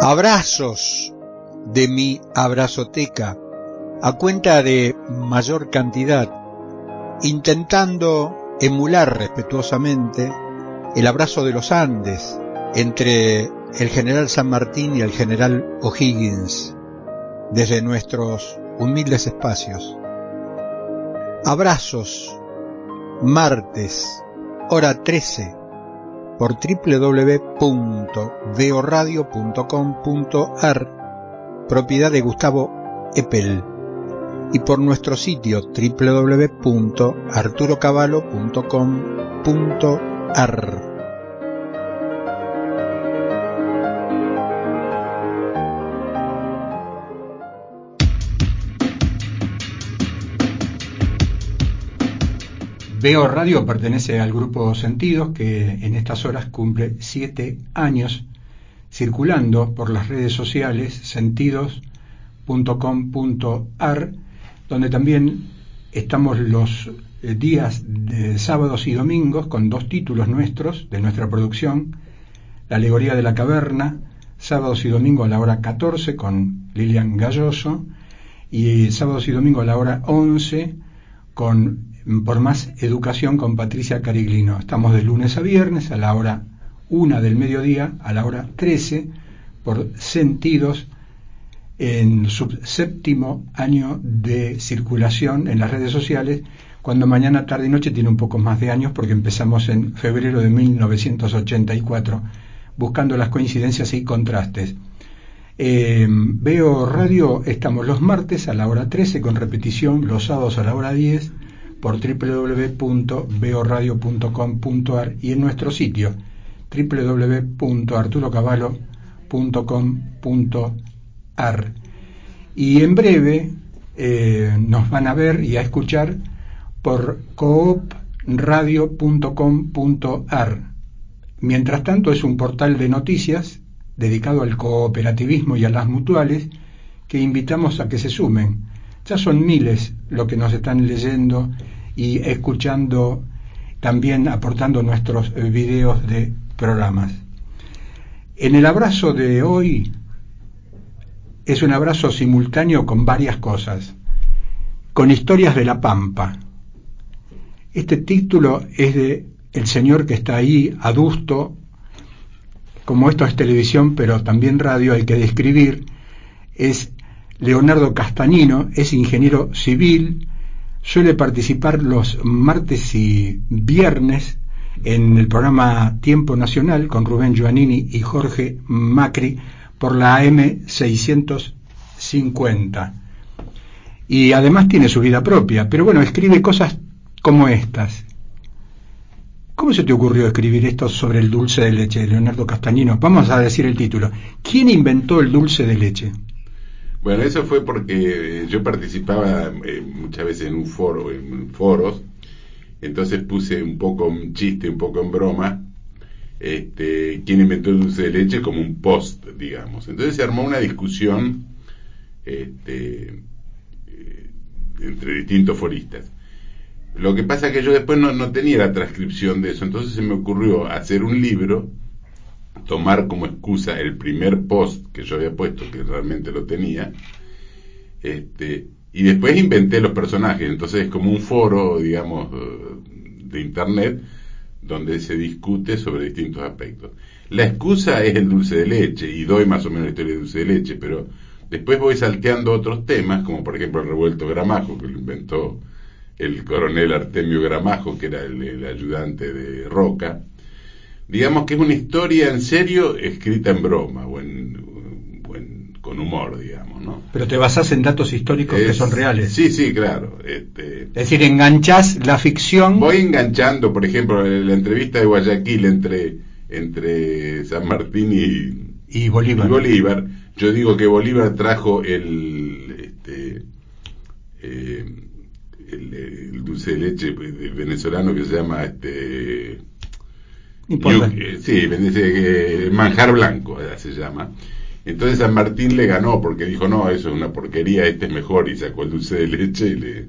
Abrazos de mi abrazoteca a cuenta de mayor cantidad, intentando emular respetuosamente el abrazo de los Andes entre el general San Martín y el general O'Higgins desde nuestros humildes espacios. Abrazos, martes, hora 13, por www.veoradio.com.ar, propiedad de Gustavo Eppel, y por nuestro sitio www.arturocavallo.com.ar. Veo Radio pertenece al grupo Sentidos que en estas horas cumple siete años circulando por las redes sociales sentidos.com.ar donde también estamos los eh, días de sábados y domingos con dos títulos nuestros de nuestra producción La alegoría de la caverna sábados y domingos a la hora 14 con Lilian Galloso y sábados y domingos a la hora 11 con por más educación con Patricia Cariglino. Estamos de lunes a viernes a la hora 1 del mediodía, a la hora 13, por Sentidos, en su séptimo año de circulación en las redes sociales, cuando mañana, tarde y noche tiene un poco más de años, porque empezamos en febrero de 1984, buscando las coincidencias y contrastes. Eh, veo radio, estamos los martes a la hora 13, con repetición los sábados a la hora 10 por www.beoradio.com.ar y en nuestro sitio www.arturocavallo.com.ar. Y en breve eh, nos van a ver y a escuchar por coopradio.com.ar. Mientras tanto es un portal de noticias dedicado al cooperativismo y a las mutuales que invitamos a que se sumen ya son miles lo que nos están leyendo y escuchando, también aportando nuestros eh, videos de programas. En el abrazo de hoy es un abrazo simultáneo con varias cosas, con historias de la Pampa. Este título es de el señor que está ahí, adusto, como esto es televisión, pero también radio, hay que describir, es Leonardo Castañino es ingeniero civil, suele participar los martes y viernes en el programa Tiempo Nacional con Rubén Giovannini y Jorge Macri por la AM 650. Y además tiene su vida propia, pero bueno, escribe cosas como estas. ¿Cómo se te ocurrió escribir esto sobre el dulce de leche, Leonardo Castañino? Vamos a decir el título. ¿Quién inventó el dulce de leche? Bueno, eso fue porque yo participaba eh, muchas veces en un foro, en foros, entonces puse un poco un chiste, un poco en broma, este, quién inventó el dulce de leche como un post, digamos. Entonces se armó una discusión este, eh, entre distintos foristas. Lo que pasa es que yo después no, no tenía la transcripción de eso, entonces se me ocurrió hacer un libro tomar como excusa el primer post que yo había puesto, que realmente lo tenía, este, y después inventé los personajes. Entonces es como un foro, digamos, de internet donde se discute sobre distintos aspectos. La excusa es el dulce de leche, y doy más o menos la historia del dulce de leche, pero después voy salteando otros temas, como por ejemplo el revuelto Gramajo, que lo inventó el coronel Artemio Gramajo, que era el ayudante de Roca, digamos que es una historia en serio escrita en broma o con humor, digamos, ¿no? Pero te basás en datos históricos que son reales. Sí, sí, claro. Este, es decir, enganchás la ficción. Voy enganchando, por ejemplo, la entrevista de Guayaquil entre entre San Martín y, y Bolívar. Bolívar. Yo digo que Bolívar trajo el, este, eh, el, dulce de leche venezolano que se llama este eh, sí, eh, manjar blanco se llama. Entonces San Martín le ganó porque dijo, no, eso es una porquería, este es mejor, y sacó el dulce de leche y le...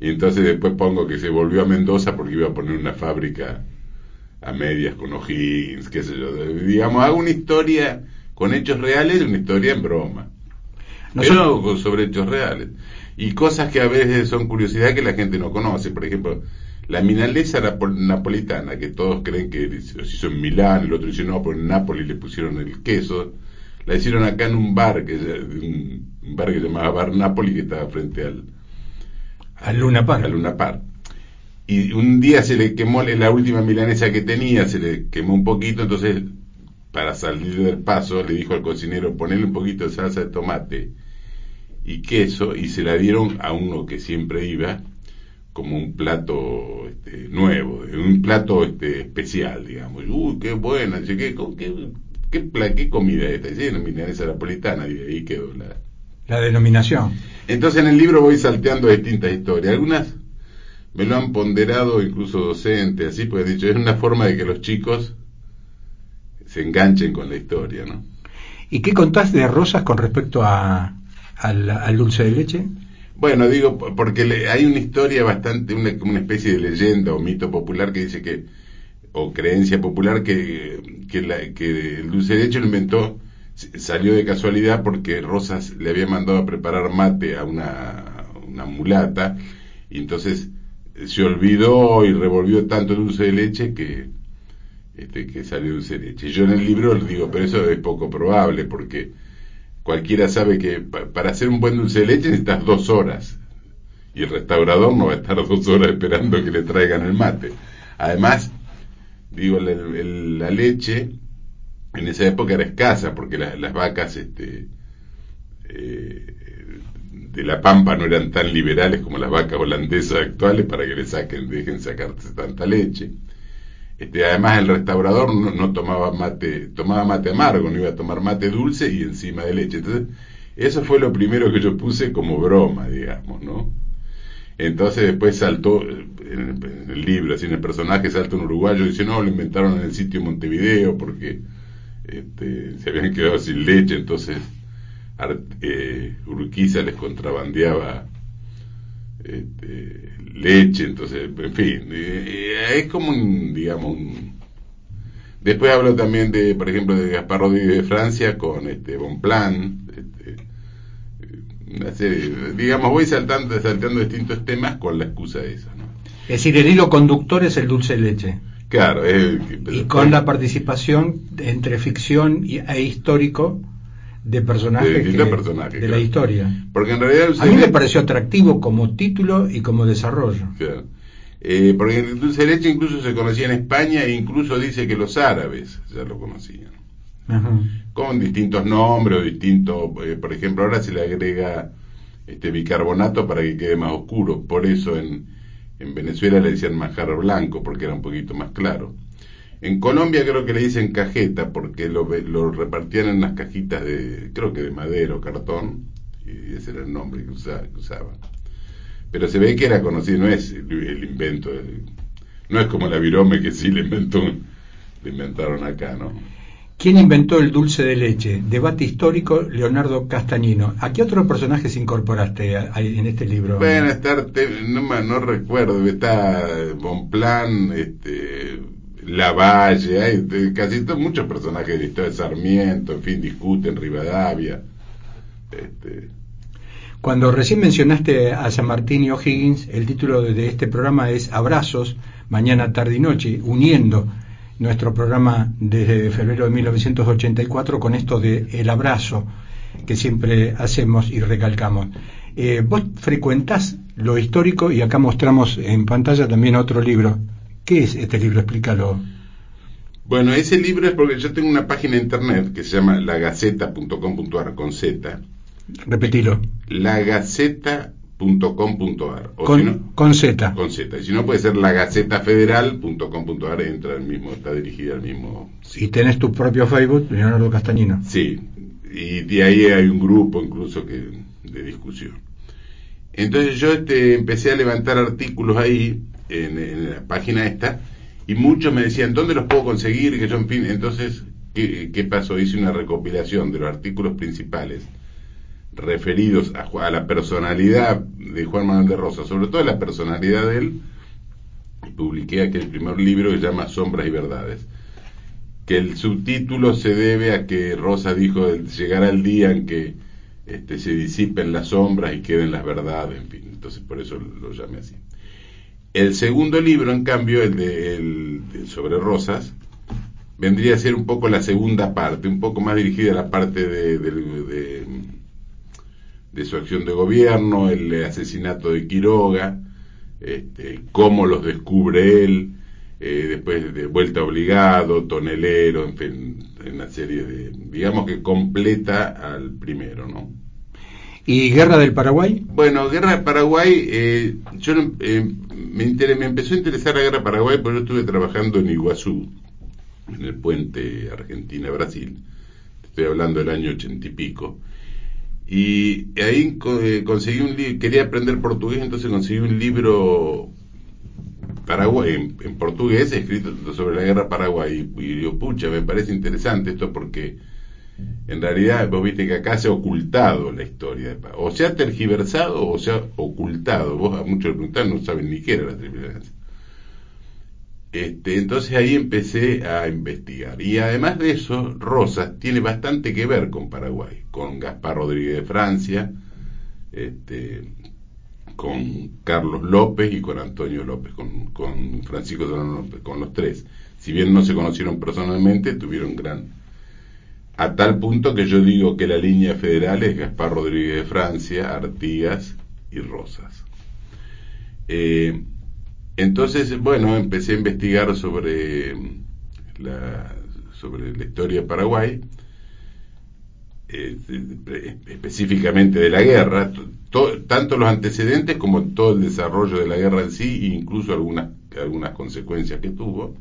Y entonces después pongo que se volvió a Mendoza porque iba a poner una fábrica a medias con O'Higgins, qué sé yo. Digamos, hago una historia con hechos reales y una historia en broma. No Pero sobre hechos reales. Y cosas que a veces son curiosidad que la gente no conoce. Por ejemplo, la milanesa napolitana, que todos creen que se hizo en Milán, el otro dice no, pero en Nápoles le pusieron el queso. La hicieron acá en un bar, que un bar que se llamaba Bar Napoli, que estaba frente al, al Luna. Al Luna Park y un día se le quemó la última milanesa que tenía, se le quemó un poquito, entonces para salir del paso le dijo al cocinero ponerle un poquito de salsa de tomate y queso y se la dieron a uno que siempre iba como un plato este, nuevo, un plato este, especial, digamos. Uy, qué buena, ¿qué, qué, qué, qué comida es esta? Dice, milanesa napolitana, y ahí quedó la... La denominación. Entonces en el libro voy salteando distintas historias. Algunas me lo han ponderado incluso docentes, así, pues he dicho, es una forma de que los chicos se enganchen con la historia, ¿no? ¿Y qué contás de Rosas con respecto a, al, dulce de leche? Bueno, digo, porque hay una historia bastante, una, una especie de leyenda o mito popular que dice que, o creencia popular que, que, el dulce de leche lo inventó, salió de casualidad porque Rosas le había mandado a preparar mate a una, una mulata, y entonces se olvidó y revolvió tanto dulce de leche que, este, que salió dulce de leche. Yo en el libro les digo, pero eso es poco probable porque cualquiera sabe que para hacer un buen dulce de leche necesitas dos horas y el restaurador no va a estar dos horas esperando que le traigan el mate. Además, digo, la, leche en esa época era escasa porque las vacas este, eh, de la pampa no eran tan liberales como las vacas holandesas actuales para que le saquen, dejen sacarse tanta leche. Este, además el restaurador no, tomaba mate, tomaba mate amargo, no iba a tomar mate dulce y encima de leche. Entonces, eso fue lo primero que yo puse como broma, digamos, ¿no? Entonces después saltó, en el libro, así en el personaje salta un uruguayo y dice, no, lo inventaron en el sitio Montevideo porque este, se habían quedado sin leche, entonces eh, Urquiza les contrabandeaba este, leche, entonces, en fin, eh, es como un, digamos, Después hablo también de, por ejemplo, de Gaspar Rodríguez de Francia con este Bonplan, este, una serie, digamos, voy saltando, saltando distintos temas con la excusa de eso, ¿no? Es decir, el hilo conductor es el dulce de leche. Claro, y con la participación entre ficción e histórico de personajes, de, la historia. Porque en realidad a mí me pareció atractivo como título y como desarrollo. Eh, porque el dulce de leche incluso se conocía en España e incluso dice que los árabes ya lo conocían. Con distintos nombres o distintos, eh, por ejemplo, ahora se le agrega este bicarbonato para que quede más oscuro. Por eso en, en Venezuela le decían manjar blanco, porque era un poquito más claro. En Colombia creo que le dicen cajeta porque lo, lo repartían en unas cajitas de, creo que de madera o cartón, y ese era el nombre que, usaban. Pero se ve que era conocido, no es el, invento, no es como la virome que sí le inventó, le inventaron acá, ¿no? ¿Quién inventó el dulce de leche? Debate histórico, Leonardo Castañino. ¿A qué otro personaje se incorporaste en este libro? Bueno, estar, no, no recuerdo, está Bonplan, este, Lavalle, hay casi todos, muchos personajes de historia, Sarmiento, en fin, discuten, Rivadavia. Este. Cuando recién mencionaste a San Martín y O'Higgins, el título de este programa es Abrazos, mañana, tarde y noche, uniendo nuestro programa desde febrero de 1984 con esto de el abrazo que siempre hacemos y recalcamos. Eh, vos frecuentás lo histórico y acá mostramos en pantalla también otro libro ¿Qué es este libro? Explícalo. Bueno, ese libro es porque yo tengo una página de internet que se llama lagaceta.com.ar con Z. Repetilo. Lagaceta.com.ar con, si no, con Z. con Z. Y si no, puede ser lagacetafederal.com.ar, entra al mismo, está dirigida al mismo. Y tenés tu propio Facebook, Leonardo Castañino. Sí, y de ahí hay un grupo incluso que de discusión. Entonces yo este, empecé a levantar artículos ahí, en, la página esta, y muchos me decían, ¿dónde los puedo conseguir? Que yo, en fin, entonces, ¿qué, pasó? Hice una recopilación de los artículos principales referidos a, a la personalidad de Juan Manuel de Rosas, sobre todo la personalidad de él, y publiqué aquel primer libro que se llama Sombras y Verdades. Que el subtítulo se debe a que Rosa dijo llegará el día en que este, se disipen las sombras y queden las verdades, en fin, entonces por eso lo llamé así. El segundo libro, en cambio, el de, el de sobre Rosas, vendría a ser un poco la segunda parte, un poco más dirigida a la parte de, del- de, de su acción de gobierno, el asesinato de Quiroga, este, cómo los descubre él, eh, después de Vuelta Obligado, Tonelero, en fin, en una serie de, digamos que completa al primero, ¿no? ¿Y Guerra del Paraguay? Bueno, Guerra de Paraguay, eh, yo eh, me, me empezó a interesar la Guerra Paraguay porque yo estuve trabajando en Iguazú, en el puente Argentina-Brasil, estoy hablando del año ochenta y pico, y ahí eh, conseguí un libro, quería aprender portugués, entonces conseguí un libro paraguay, en, portugués escrito sobre la Guerra Paraguay, y, y pucha, me parece interesante esto porque en realidad vos viste que acá se ha ocultado la historia. De o se ha tergiversado o se ha ocultado. Vos a muchos le preguntás no saben ni qué era la triple este, entonces ahí empecé a investigar. Y además de eso Rosas tiene bastante que ver con Paraguay con Gaspar Rodríguez de Francia este, con Carlos López y con Antonio López con, con Francisco López con los tres. Si bien no se conocieron personalmente tuvieron gran a tal punto que yo digo que la línea federal es Gaspar Rodríguez de Francia, Artigas y Rosas. Eh, entonces, bueno, empecé a investigar sobre la, sobre la historia de Paraguay, eh, específicamente de la guerra, to, tanto los antecedentes como todo el desarrollo de la guerra en sí, e incluso algunas, algunas consecuencias que tuvo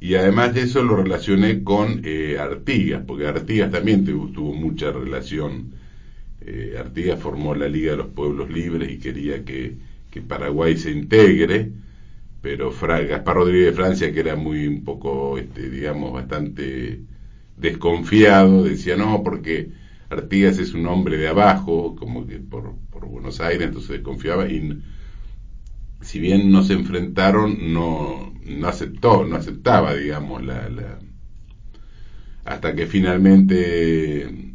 y además de eso lo relacioné con eh, Artigas, porque Artigas también tuvo, mucha relación. Eh, Artigas formó la Liga de los Pueblos Libres y quería que, que Paraguay se integre, pero Fra Gaspar Rodríguez de Francia, que era muy un poco, este, digamos, bastante desconfiado, decía no, porque Artigas es un hombre de abajo, como que por, por Buenos Aires, entonces desconfiaba y si bien no se enfrentaron, no, no aceptó, no aceptaba, digamos, la, la hasta que finalmente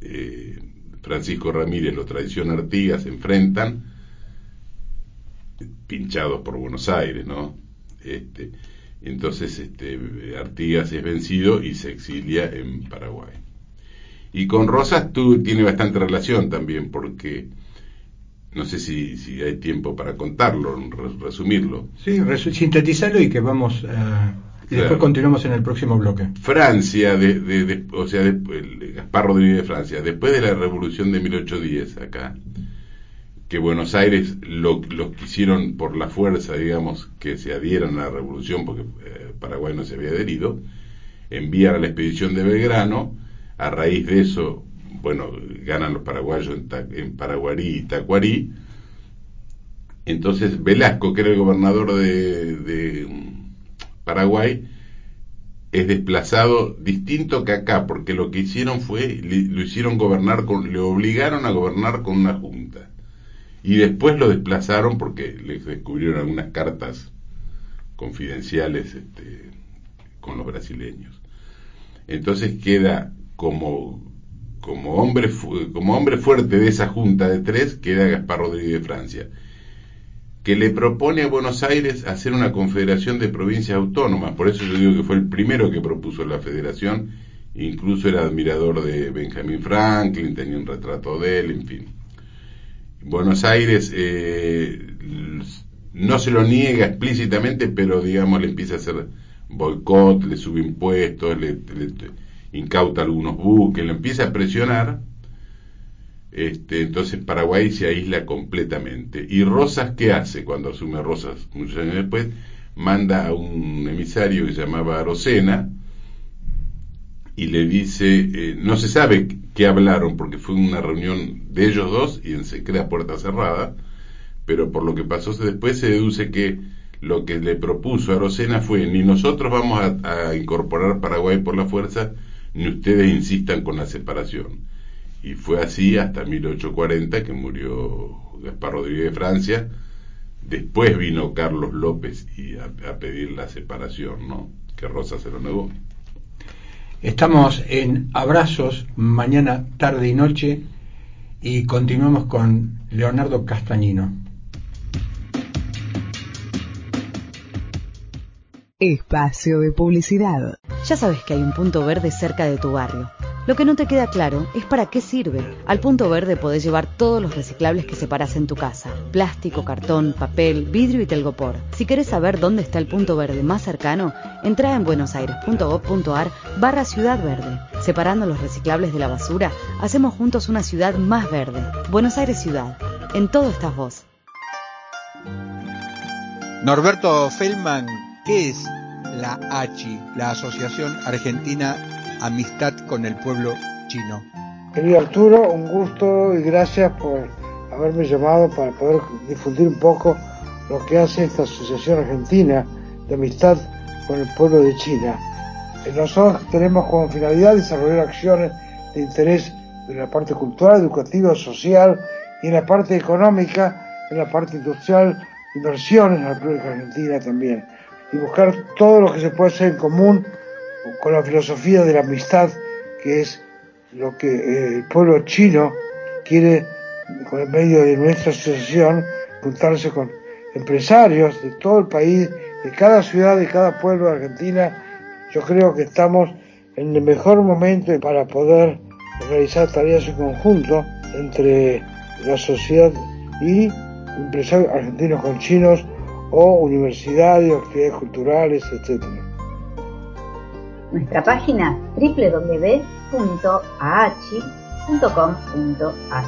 eh, Francisco Ramírez lo traiciona Artigas, se enfrentan, pinchados por Buenos Aires, ¿no? Este, entonces este, Artigas es vencido y se exilia en Paraguay. Y con Rosas tú tiene bastante relación también, porque no sé si, si hay tiempo para contarlo, resumirlo. Sí, resu sintetizarlo y que vamos a... Y después claro. continuamos en el próximo bloque. Francia, de, de, de, o sea, de, Gaspar Rodríguez de Francia, después de la revolución de 1810 acá, que Buenos Aires lo, lo quisieron por la fuerza, digamos, que se adhieran a la revolución, porque eh, Paraguay no se había adherido, envían a la expedición de Belgrano, a raíz de eso, bueno, ganan los paraguayos en, en Paraguarí y Tacuarí, entonces Velasco, que era el gobernador de, de Paraguay es desplazado distinto que acá, porque lo que hicieron fue, lo hicieron gobernar con, le obligaron a gobernar con una junta. Y después lo desplazaron porque les descubrieron algunas cartas confidenciales este, con los brasileños. Entonces queda como, como, hombre, como hombre fuerte de esa junta de tres, queda Gaspar Rodríguez de Francia que le propone a Buenos Aires hacer una confederación de provincias autónomas. Por eso yo digo que fue el primero que propuso la federación. Incluso era admirador de Benjamin Franklin, tenía un retrato de él, en fin. Buenos Aires eh, no se lo niega explícitamente, pero digamos le empieza a hacer boicot, le sube impuestos, le, le incauta algunos buques, le empieza a presionar Este, entonces Paraguay se aísla completamente. ¿Y Rosas qué hace cuando asume Rosas muchos años después? Manda a un emisario que se llamaba Arocena y le dice, eh, no se sabe qué hablaron porque fue una reunión de ellos dos y en secreta puerta cerrada, pero por lo que pasó después se deduce que lo que le propuso Arocena fue ni nosotros vamos a incorporar Paraguay por la fuerza, ni ustedes insistan con la separación y fue así hasta 1840 que murió Gaspar Rodríguez de Francia. Después vino Carlos López y a, pedir la separación, ¿no? Que Rosa se lo negó. Estamos en Abrazos, mañana, tarde y noche, y continuamos con Leonardo Castañino. Espacio de publicidad. Ya sabes que hay un punto verde cerca de tu barrio. Lo que no te queda claro es para qué sirve. Al punto verde podés llevar todos los reciclables que separas en tu casa. Plástico, cartón, papel, vidrio y telgopor. Si querés saber dónde está el punto verde más cercano, entra en buenosaires.gov.ar barra Ciudad Verde. Separando los reciclables de la basura, hacemos juntos una ciudad más verde. Buenos Aires Ciudad. En todo estás vos. Norberto Feldman, ¿qué es la ACHI, la Asociación Argentina amistad con el pueblo chino. Querido Arturo, un gusto y gracias por haberme llamado para poder difundir un poco lo que hace esta Asociación Argentina de Amistad con el pueblo de China. Eh, nosotros tenemos como finalidad desarrollar acciones de interés en la parte cultural, educativa, social y en la parte económica, en la parte industrial, inversiones en la República Argentina también. Y buscar todo lo que se puede hacer en común con la filosofía de la amistad, que es lo que eh, el pueblo chino quiere, con el medio de nuestra asociación, juntarse con empresarios de todo el país, de cada ciudad, de cada pueblo de Argentina. Yo creo que estamos en el mejor momento para poder realizar tareas en conjunto entre la sociedad y empresarios argentinos con chinos o universidades, actividades culturales, etcétera. Nuestra página www.aachi.com.ar.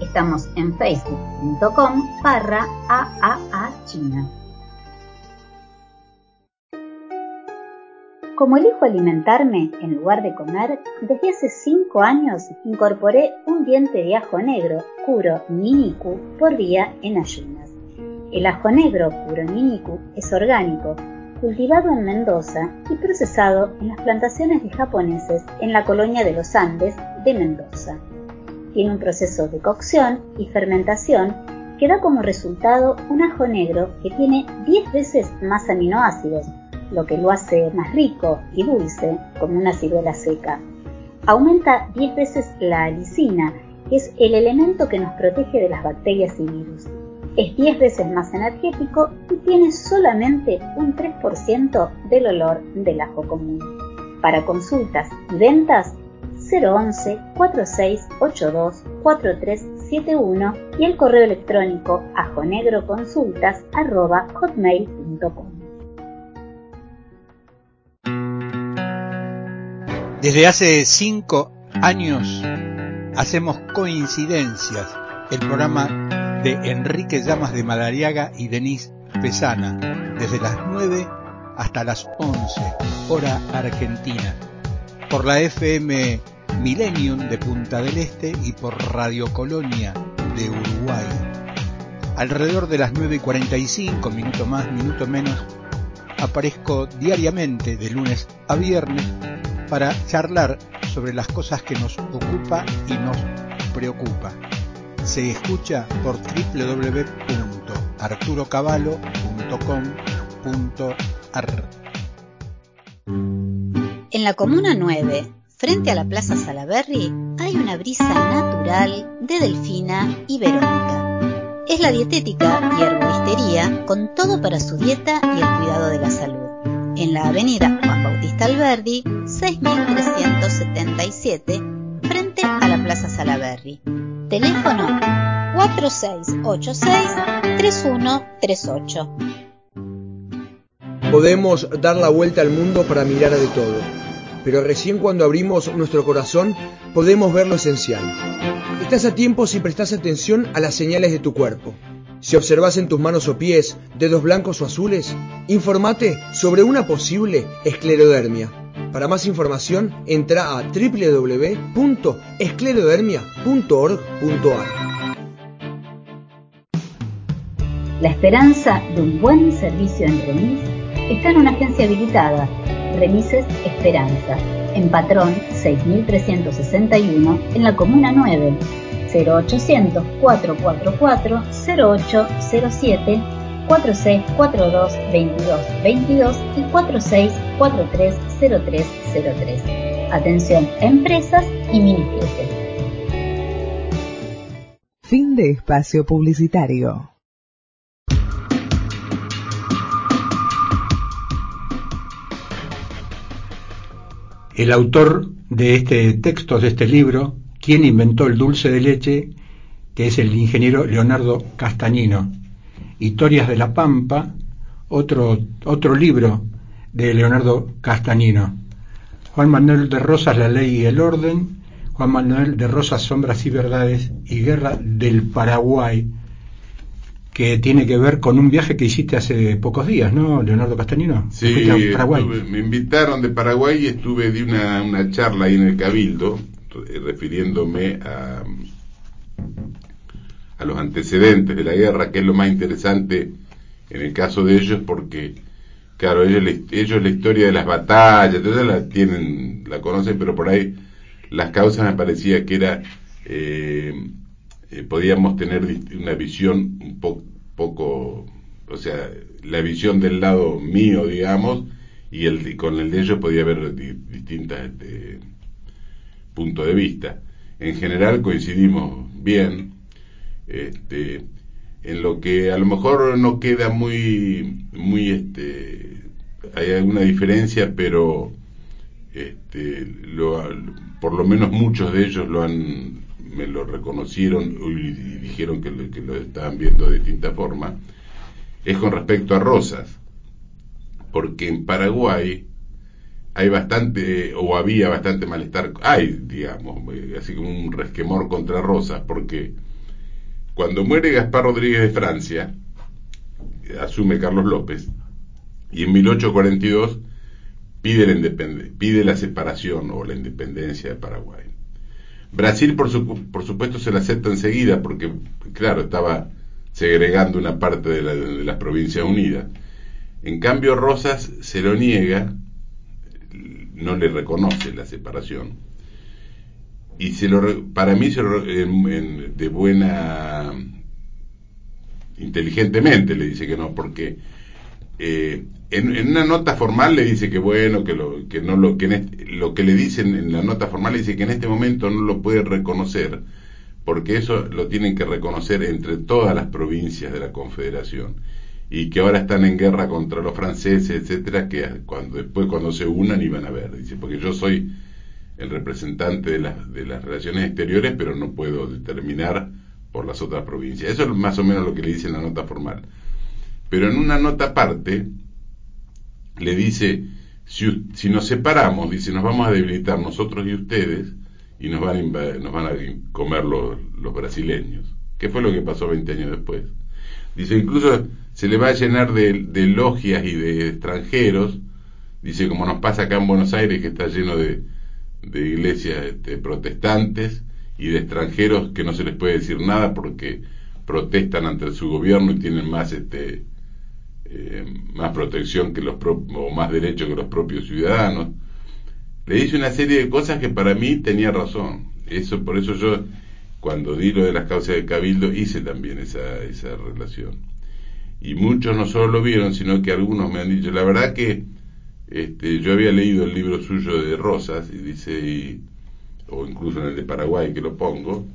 Estamos en facebook.com barra China. Como elijo alimentarme en lugar de comer, desde hace 5 años incorporé un diente de ajo negro, Kuro Niniku, por vía en ayunas. El ajo negro Kuro Niniku es orgánico, cultivado en Mendoza y procesado en las plantaciones de japoneses en la colonia de los Andes de Mendoza. Tiene un proceso de cocción y fermentación que da como resultado un ajo negro que tiene 10 veces más aminoácidos, lo que lo hace más rico y dulce como una ciruela seca. Aumenta 10 veces la alicina, que es el elemento que nos protege de las bacterias y virus es 10 veces más energético y tiene solamente un 3% del olor del ajo común. Para consultas y ventas, 011 4682 4371 y el correo electrónico ajonegroconsultas.hotmail.com. Desde hace cinco años hacemos coincidencias el programa de Enrique Llamas de Madariaga y Denise Pesana, desde las 9 hasta las 11, hora argentina, por la FM Millennium de Punta del Este y por Radio Colonia de Uruguay. Alrededor de las 9 y 45, minuto más, minuto menos, aparezco diariamente de lunes a viernes para charlar sobre las cosas que nos ocupa y nos preocupa se escucha por www.arturocavalo.com.ar. En la Comuna 9, frente a la Plaza Salaberry, hay una brisa natural de Delfina y Verónica. Es la dietética y herboristería con todo para su dieta y el cuidado de la salud. En la avenida Juan Bautista Alberdi, 6377, frente a la Plaza Salaberry. Teléfono 4686-3138. Podemos dar la vuelta al mundo para mirar de todo. pero recién cuando abrimos nuestro corazón podemos ver lo esencial. Estás a tiempo si prestas atención a las señales de tu cuerpo. Si observas en tus manos o pies dedos blancos o azules, informate sobre una posible esclerodermia. Para más información, entra a www.esclerodermia.org.ar. La esperanza de un buen servicio en remis está en una agencia habilitada, Remises Esperanza, en Patrón 6361, en la Comuna 9, 0800 444 0807 4642 2222 y 46430303. Atención empresas y mini Fin de espacio publicitario. El autor de este texto, de este libro, quien inventó el dulce de leche, que es el ingeniero Leonardo Castañino. Historias de la Pampa, otro, otro libro de Leonardo Castañino. Juan Manuel de Rosas, La Ley y el Orden. Juan Manuel de Rosas, Sombras y Verdades. Y Guerra del Paraguay, que tiene que ver con un viaje que hiciste hace pocos días, ¿no, Leonardo Castañino? Sí, me invitaron de Paraguay y estuve de una, una charla ahí en el Cabildo, refiriéndome a, a los antecedentes de la guerra, que es lo más interesante en el caso de ellos, porque, claro, ellos, ellos la historia de las batallas, entonces la tienen, la conocen, pero por ahí las causas me parecía que era... Eh, eh, podíamos tener una visión un poco, o sea, la visión del lado mío, digamos, y el con el de ellos podía haber distintos este, puntos de vista. En general coincidimos bien, este, en lo que a lo mejor no queda muy, muy, este, hay alguna diferencia, pero este, por lo menos muchos de ellos lo han me lo reconocieron y dijeron que lo, que lo estaban viendo de distinta forma, es con respecto a Rosas. Porque en Paraguay hay bastante, o había bastante malestar, hay, digamos, así como un resquemor contra Rosas, porque cuando muere Gaspar Rodríguez de Francia, asume Carlos López, y en 1842 pide la, pide la separación o la independencia de Paraguay. Brasil, por, por supuesto, se la acepta enseguida porque, claro, estaba segregando una parte de, las Provincias Unidas. En cambio, Rosas se lo niega, no le reconoce la separación. Y se lo, para mí, se de buena, inteligentemente le dice que no, porque eh, en, una nota formal le dice que bueno, que lo que no lo que lo que le dicen en la nota formal le dice que en este momento no lo puede reconocer porque eso lo tienen que reconocer entre todas las provincias de la Confederación y que ahora están en guerra contra los franceses, etcétera, que cuando después cuando se unan iban a ver, dice, porque yo soy el representante de, de las relaciones exteriores, pero no puedo determinar por las otras provincias. Eso es más o menos lo que le dice en la nota formal. Pero en una nota aparte le dice, si, si nos separamos, dice, nos vamos a debilitar nosotros y ustedes y nos van a, nos van a comer los, los brasileños. ¿Qué fue lo que pasó 20 años después? Dice, incluso se le va a llenar de, logias y de extranjeros, dice, como nos pasa acá en Buenos Aires, que está lleno de, iglesias este, protestantes y de extranjeros que no se les puede decir nada porque protestan ante su gobierno y tienen más este eh, más protección que los o más derechos que los propios ciudadanos. Le dice una serie de cosas que para mí tenía razón. Eso, por eso yo, cuando di lo de las causas de Cabildo, hice también esa, esa relación. Y muchos no solo lo vieron, sino que algunos me han dicho, la verdad que este, yo había leído el libro suyo de Rosas, y dice, o incluso en el de Paraguay que lo pongo,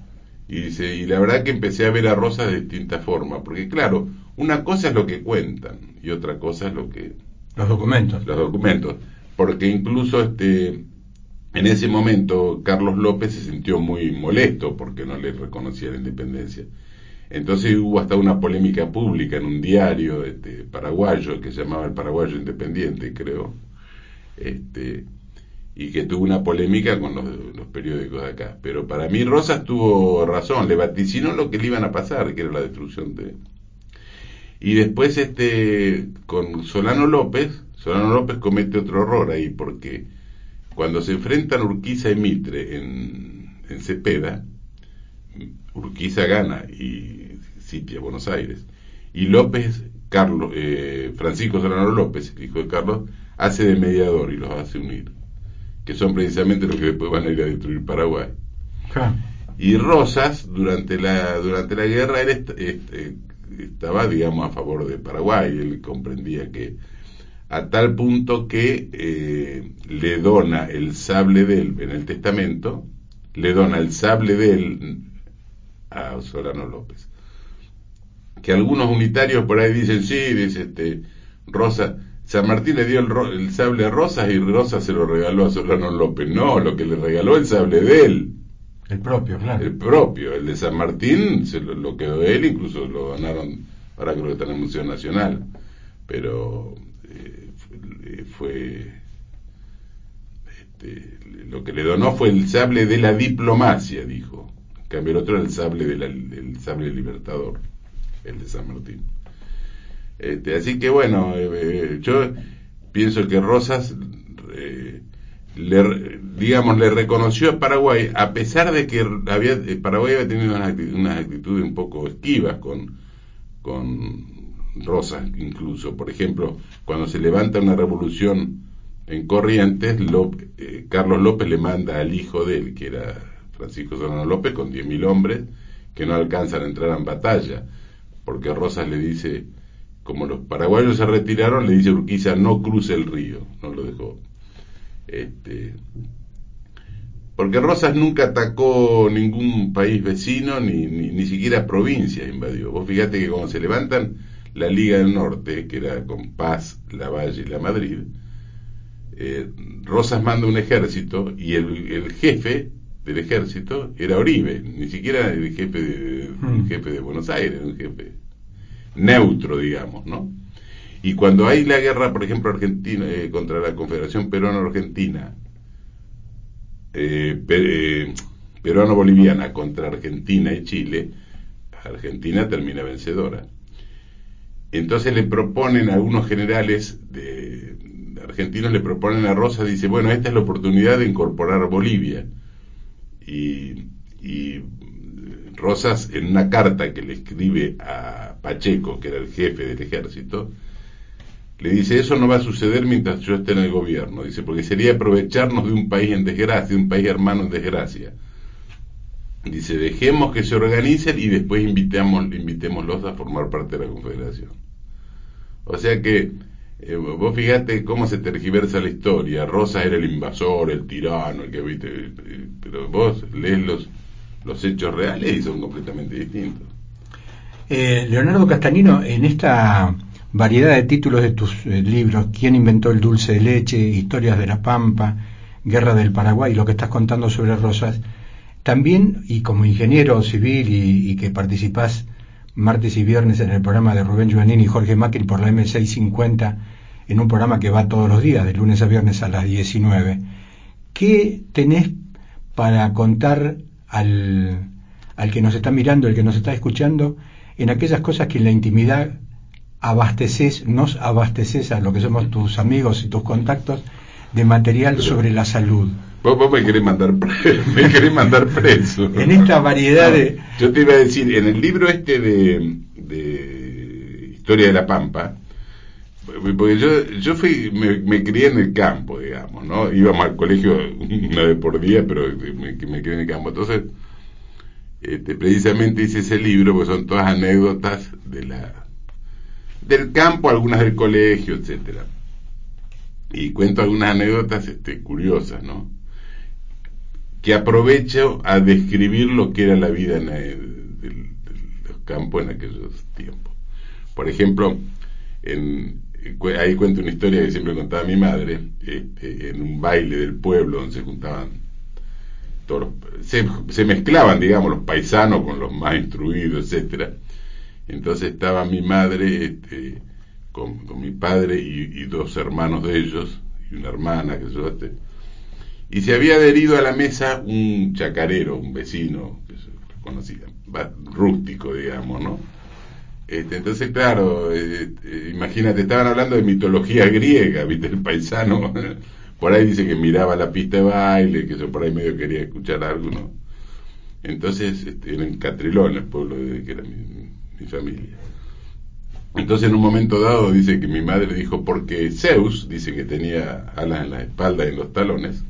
y dice, y la verdad que empecé a ver a Rosas de distinta forma, porque claro, una cosa es lo que cuentan y otra cosa es lo que... Los documentos. Los documentos. Porque incluso este, en ese momento Carlos López se sintió muy molesto porque no le reconocía la independencia. Entonces hubo hasta una polémica pública en un diario este, paraguayo que se llamaba El Paraguayo Independiente, creo. Este, y que tuvo una polémica con los, periódicos de acá. Pero para mí Rosas tuvo razón, le vaticinó lo que le iban a pasar, que era la destrucción de... Y después este con Solano López, Solano López comete otro error ahí, porque cuando se enfrentan Urquiza y Mitre en, en Cepeda, Urquiza gana y Cipia, Buenos Aires, y López, Carlos, eh, Francisco Solano López, el hijo de Carlos, hace de mediador y los hace unir, que son precisamente los que después van a ir a destruir Paraguay. Y Rosas, durante la, durante la guerra, él este, estaba, digamos, a favor de Paraguay, él comprendía que a tal punto que eh, le dona el sable de él en el testamento, le dona el sable de él a Solano López. Que algunos unitarios por ahí dicen, sí, dice este, Rosa, San Martín le dio el, sable a Rosas y Rosas se lo regaló a Solano López. No, lo que le regaló el sable de él. El propio, claro. El propio, el de San Martín se lo, quedó de él, incluso lo donaron, ahora creo que está en el Museo Nacional. Pero eh, fue, este, lo que le donó fue el sable de la diplomacia, dijo. Cambio el otro era el sable del sable libertador, el de San Martín. Este, así que bueno, eh, eh, yo pienso que Rosas le, digamos, le reconoció a Paraguay, a pesar de que había, eh, Paraguay había tenido unas actitudes, un poco esquivas con, con Rosas, incluso. Por ejemplo, cuando se levanta una revolución en Corrientes, eh, Carlos López le manda al hijo de él, que era Francisco Solano López, con 10.000 hombres, que no alcanzan a entrar en batalla, porque Rosas le dice, como los paraguayos se retiraron, le dice Urquiza, no cruce el río, no lo dejó este, porque Rosas nunca atacó ningún país vecino, ni, ni, siquiera provincias invadió. Vos fíjate que cuando se levantan la Liga del Norte, que era con Paz, La Valle y La Madrid, eh, Rosas manda un ejército y el, jefe del ejército era Oribe, ni siquiera el jefe de, hmm. jefe de Buenos Aires, un jefe neutro, digamos, ¿no? Y cuando hay la guerra, por ejemplo, Argentina eh, contra la Confederación Peruano-Argentina, eh, eh, peruano-boliviana contra Argentina y Chile, Argentina termina vencedora. Entonces le proponen a algunos generales de, argentinos, le proponen a Rosa, dice, bueno, esta es la oportunidad de incorporar a Bolivia. Y, y Rosas, en una carta que le escribe a Pacheco, que era el jefe del ejército, le dice, eso no va a suceder mientras yo esté en el gobierno. Dice, porque sería aprovecharnos de un país en desgracia, de un país hermano en desgracia. Dice, dejemos que se organicen y después invitemos, invitémoslos a formar parte de la Confederación. O sea que, eh, vos fíjate cómo se tergiversa la historia. Rosa era el invasor, el tirano, el que viste, eh, pero vos lees los, los hechos reales y son completamente distintos. Eh, Leonardo Castañino, en esta variedad de títulos de tus eh, libros, ¿Quién inventó el dulce de leche? Historias de la Pampa, Guerra del Paraguay, lo que estás contando sobre Rosas. También, y como ingeniero civil y, que participás martes y viernes en el programa de Rubén Giovannini y Jorge Macri por la M650, en un programa que va todos los días, de lunes a viernes a las 19. ¿Qué tenés para contar al, al que nos está mirando, al que nos está escuchando, en aquellas cosas que en la intimidad abasteces, nos abasteces a lo que somos tus amigos y tus contactos de material sobre la salud. Vos, me querés mandar me querés mandar preso. en esta variedad de... Yo te iba a decir, en el libro este de, de Historia de la Pampa, porque yo, yo fui, me, crié en el campo, digamos, ¿no? Íbamos al colegio una vez por día, pero me, me crié en el campo. Entonces, este, precisamente hice ese libro, porque son todas anécdotas de la del campo, algunas del colegio, etcétera. Y cuento algunas anécdotas este, curiosas, ¿no? Que aprovecho a describir lo que era la vida en el, los campos en aquellos tiempos. Por ejemplo, en, ahí cuento una historia que siempre contaba mi madre, este, en un baile del pueblo donde se juntaban todos se, se, mezclaban, digamos, los paisanos con los más instruidos, etcétera entonces estaba mi madre este, con, mi padre y, dos hermanos de ellos, y una hermana, que yo, este, Y se había adherido a la mesa un chacarero, un vecino, va- rústico, digamos, ¿no? Este, entonces, claro, eh, eh, imagínate, estaban hablando de mitología griega, ¿viste? El paisano, por ahí dice que miraba la pista de baile, que yo por ahí medio quería escuchar algo, ¿no? Entonces, este, era en el pueblo de que era mi, mi familia. Entonces, en un momento dado, dice que mi madre dijo, porque Zeus, dice que tenía alas en la espalda y en los talones,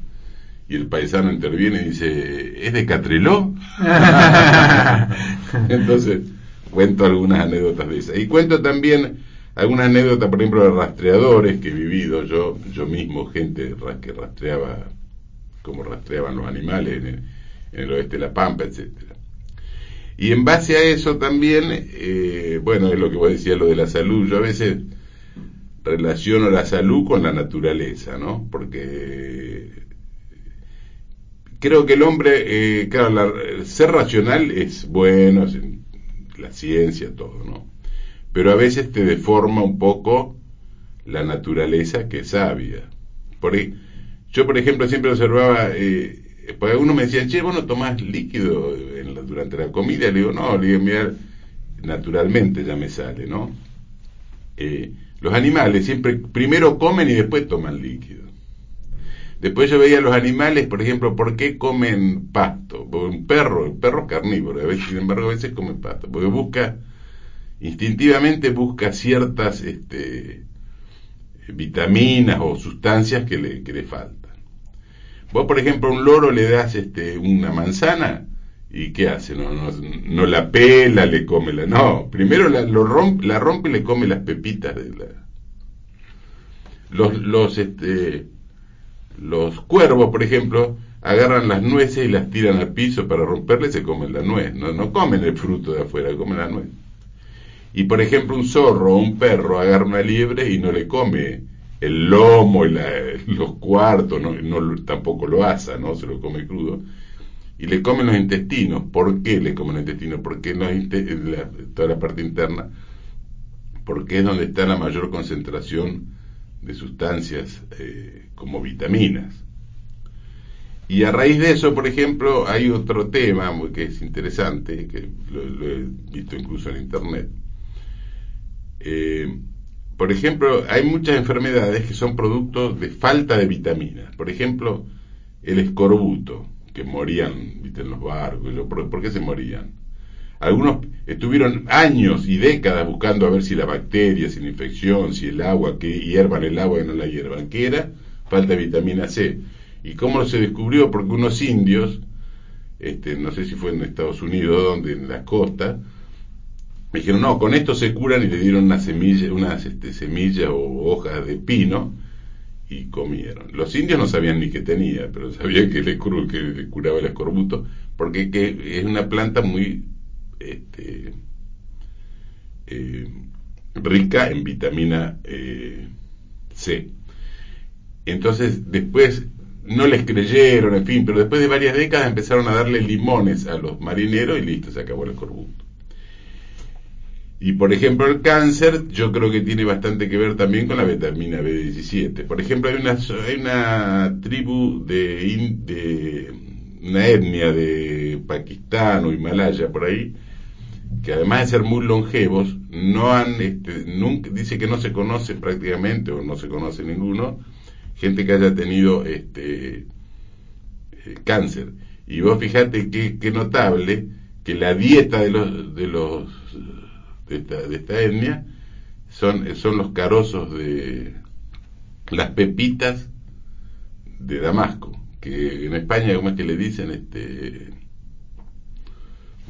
y el paisano interviene y dice, ¿es de Catriló? Entonces, cuento algunas anécdotas de esas. Y cuento también algunas anécdotas, por ejemplo, de rastreadores que he vivido yo, yo mismo, gente que rastreaba como rastreaban los animales en el, en el oeste de La Pampa, etcétera. Y en base a eso también, eh, bueno, es lo que vos decías, lo de la salud. Yo a veces relaciono la salud con la naturaleza, ¿no? Porque creo que el hombre, eh, claro, la- ser racional es bueno, la ciencia, todo, ¿no? Pero a veces te deforma un poco la naturaleza que es sabia. Por ahí, yo, por ejemplo, siempre observaba, eh, porque algunos me decían, che, vos no tomás líquido durante la comida. Le digo, no, le digo, mira, naturalmente ya me sale, ¿no? Eh, los animales siempre primero comen y después toman líquido. Después yo veía los animales, por ejemplo, ¿por qué comen pasto? Un perro, el perro es carnívoro, a veces, sin embargo, a veces come pasto, porque busca, instintivamente busca ciertas este, vitaminas o sustancias que le, faltan. Vos, por ejemplo, a un loro le das este, una manzana y ¿qué hace? No la pela, le come la... No, primero la, lo rompe, la rompe y le come las pepitas de la... Los, los, este, los cuervos, por ejemplo, agarran las nueces y las tiran al piso para romperle y se comen la nuez. No, no comen el fruto de afuera, comen la nuez. Y por ejemplo, un zorro o un perro agarra una liebre y no le come el lomo y la- los cuartos, no, tampoco lo asa, ¿no? Se lo come crudo. Y le comen los intestinos. ¿Por qué le comen los intestinos? Porque en los inte- en la- toda la parte interna, porque es donde está la mayor concentración de sustancias eh, como vitaminas. Y a raíz de eso, por ejemplo, hay otro tema que es interesante, que lo, he visto incluso en Internet. Eh, por ejemplo, hay muchas enfermedades que son productos de falta de vitaminas. Por ejemplo, el escorbuto, que morían ¿viste? en los barcos. Yo, ¿Por, por qué se morían? Algunos estuvieron años y décadas buscando a ver si la bacteria, si la infección, si el agua, que hiervan el agua y no la hiervan. ¿Qué era? Falta vitamina C. ¿Y cómo se descubrió? Porque unos indios, este, no sé si fue en Estados Unidos, donde en las costas, me dijeron, no, con esto se curan y le dieron unas este, semillas o hojas de pino y comieron. Los indios no sabían ni qué tenía, pero sabían que le, que le curaba el escorbuto, porque que es una planta muy este, eh, rica en vitamina eh, C. Entonces, después no les creyeron, en fin, pero después de varias décadas empezaron a darle limones a los marineros y listo, se acabó el escorbuto. Y por ejemplo el cáncer yo creo que tiene bastante que ver también con la vitamina B17. Por ejemplo hay una, tribu de, de una etnia de Pakistán o Himalaya por ahí que además de ser muy longevos no han este, nunca dice que no se conoce prácticamente o no se conoce ninguno gente que haya tenido este eh, cáncer y vos fijate qué, qué notable que la dieta de los de los de esta, de esta etnia son, son los carozos de las pepitas de Damasco, que en España, ¿cómo es que le dicen? este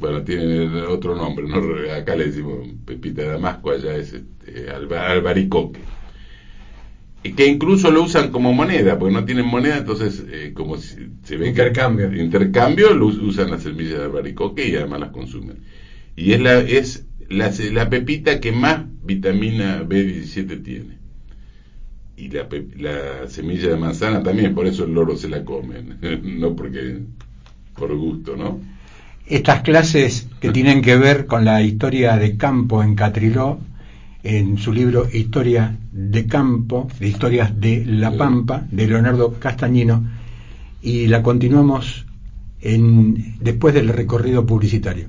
Bueno, tienen otro nombre, ¿no? acá le decimos pepita de Damasco, allá es este, alba- albaricoque. Y que incluso lo usan como moneda, porque no tienen moneda, entonces eh, como si, se ve que- Intercambio. intercambio, lo us- usan las semillas de albaricoque y además las consumen. Y es la, es la, la pepita que más vitamina B17 tiene. Y la, la semilla de manzana también, por eso el loro se la comen, no porque por gusto, ¿no? Estas clases que tienen que ver con la historia de campo en Catriló, en su libro Historia de Campo, de Historias de La Pampa, de Leonardo Castañino, y la continuamos en, después del recorrido publicitario.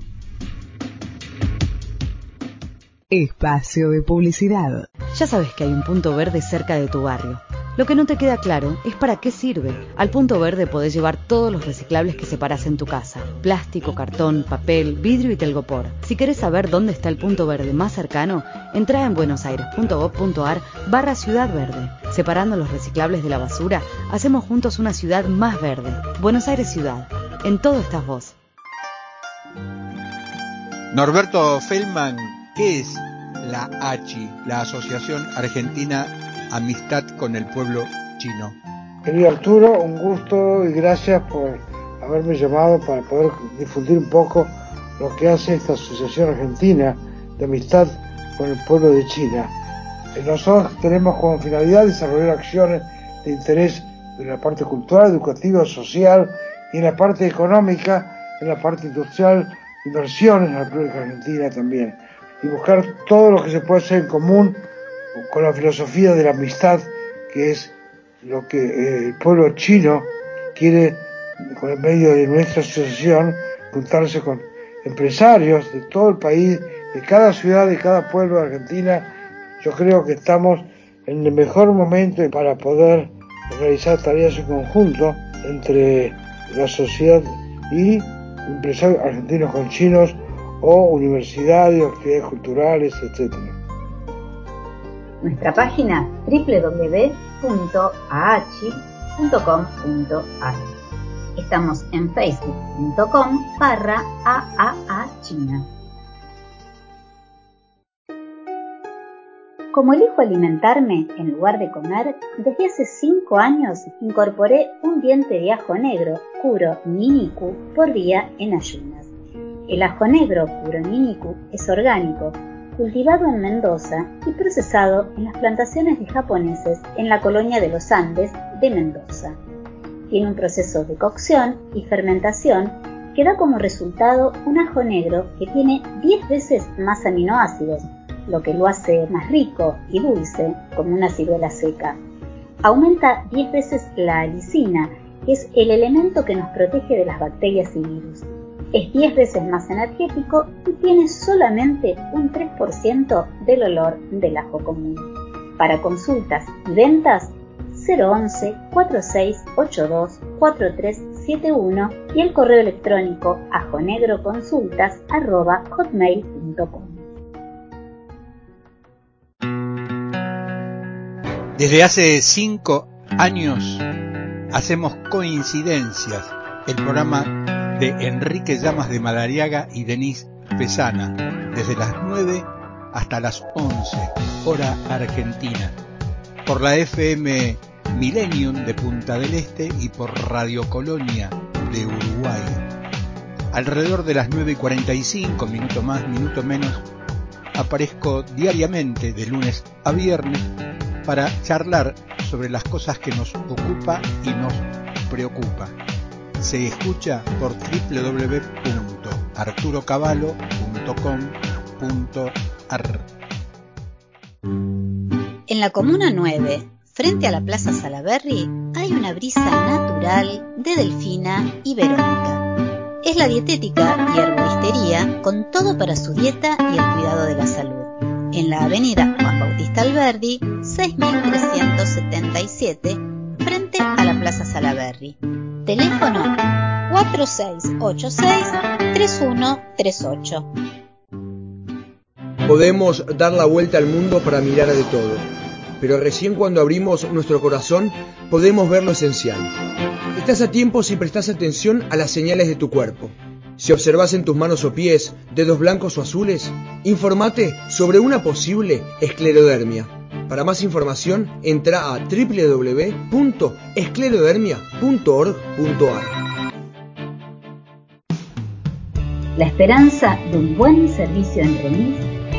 Espacio de publicidad. Ya sabes que hay un punto verde cerca de tu barrio. Lo que no te queda claro es para qué sirve. Al punto verde podés llevar todos los reciclables que separas en tu casa. Plástico, cartón, papel, vidrio y telgopor. Si querés saber dónde está el punto verde más cercano, entra en buenosaires.gov.ar barra Ciudad Verde. Separando los reciclables de la basura, hacemos juntos una ciudad más verde. Buenos Aires Ciudad. En todo estás vos. Norberto Feldman, ¿qué es la ACHI, la Asociación Argentina Amistad con el Pueblo Chino? Querido Arturo, un gusto y gracias por haberme llamado para poder difundir un poco lo que hace esta Asociación Argentina de Amistad con el Pueblo de China. Nosotros tenemos como finalidad desarrollar acciones de interés en la parte cultural, educativa, social y en la parte económica, en la parte industrial, inversiones en la República Argentina también. Y buscar todo lo que se puede hacer en común con la filosofía de la amistad, que es lo que eh, el pueblo chino quiere, con el medio de nuestra asociación, juntarse con empresarios de todo el país, de cada ciudad, de cada pueblo de Argentina. Yo creo que estamos en el mejor momento para poder realizar tareas en conjunto entre la sociedad y empresarios argentinos con chinos o universidades, actividades culturales, etc. Nuestra página www.aachi.com.ar Estamos en facebook.com barra China. Como elijo alimentarme en lugar de comer, desde hace 5 años incorporé un diente de ajo negro, Kuro Niniku, por día en ayunas. El ajo negro Kuro Niniku es orgánico, cultivado en Mendoza y procesado en las plantaciones de japoneses en la colonia de los Andes de Mendoza. Tiene un proceso de cocción y fermentación que da como resultado un ajo negro que tiene 10 veces más aminoácidos, lo que lo hace más rico y dulce como una ciruela seca. Aumenta 10 veces la alicina, que es el elemento que nos protege de las bacterias y virus. Es 10 veces más energético y tiene solamente un 3% del olor del ajo común. Para consultas y ventas, 011 4682 4371 y el correo electrónico ajonegroconsultas@hotmail.com. Desde hace cinco años hacemos coincidencias, el programa de Enrique Llamas de Madariaga y Denise Pesana, desde las 9 hasta las 11, hora argentina, por la FM Millennium de Punta del Este y por Radio Colonia de Uruguay. Alrededor de las 9 y 45, minuto más, minuto menos, aparezco diariamente de lunes a viernes para charlar sobre las cosas que nos ocupa y nos preocupa. Se escucha por www.arturocavalo.com.ar. En la Comuna 9, frente a la Plaza Salaberry, hay una brisa natural de Delfina y Verónica. Es la dietética y herboristería con todo para su dieta y el cuidado de la salud. En la avenida Juan Bautista Alberdi, 6377, frente a la Plaza Salaberry. Teléfono 4686-3138. Podemos dar la vuelta al mundo para mirar de todo, pero recién cuando abrimos nuestro corazón podemos ver lo esencial. Estás a tiempo si prestas atención a las señales de tu cuerpo. Si observas en tus manos o pies dedos blancos o azules, informate sobre una posible esclerodermia. Para más información, entra a www.esclerodermia.org.ar. La esperanza de un buen servicio en remis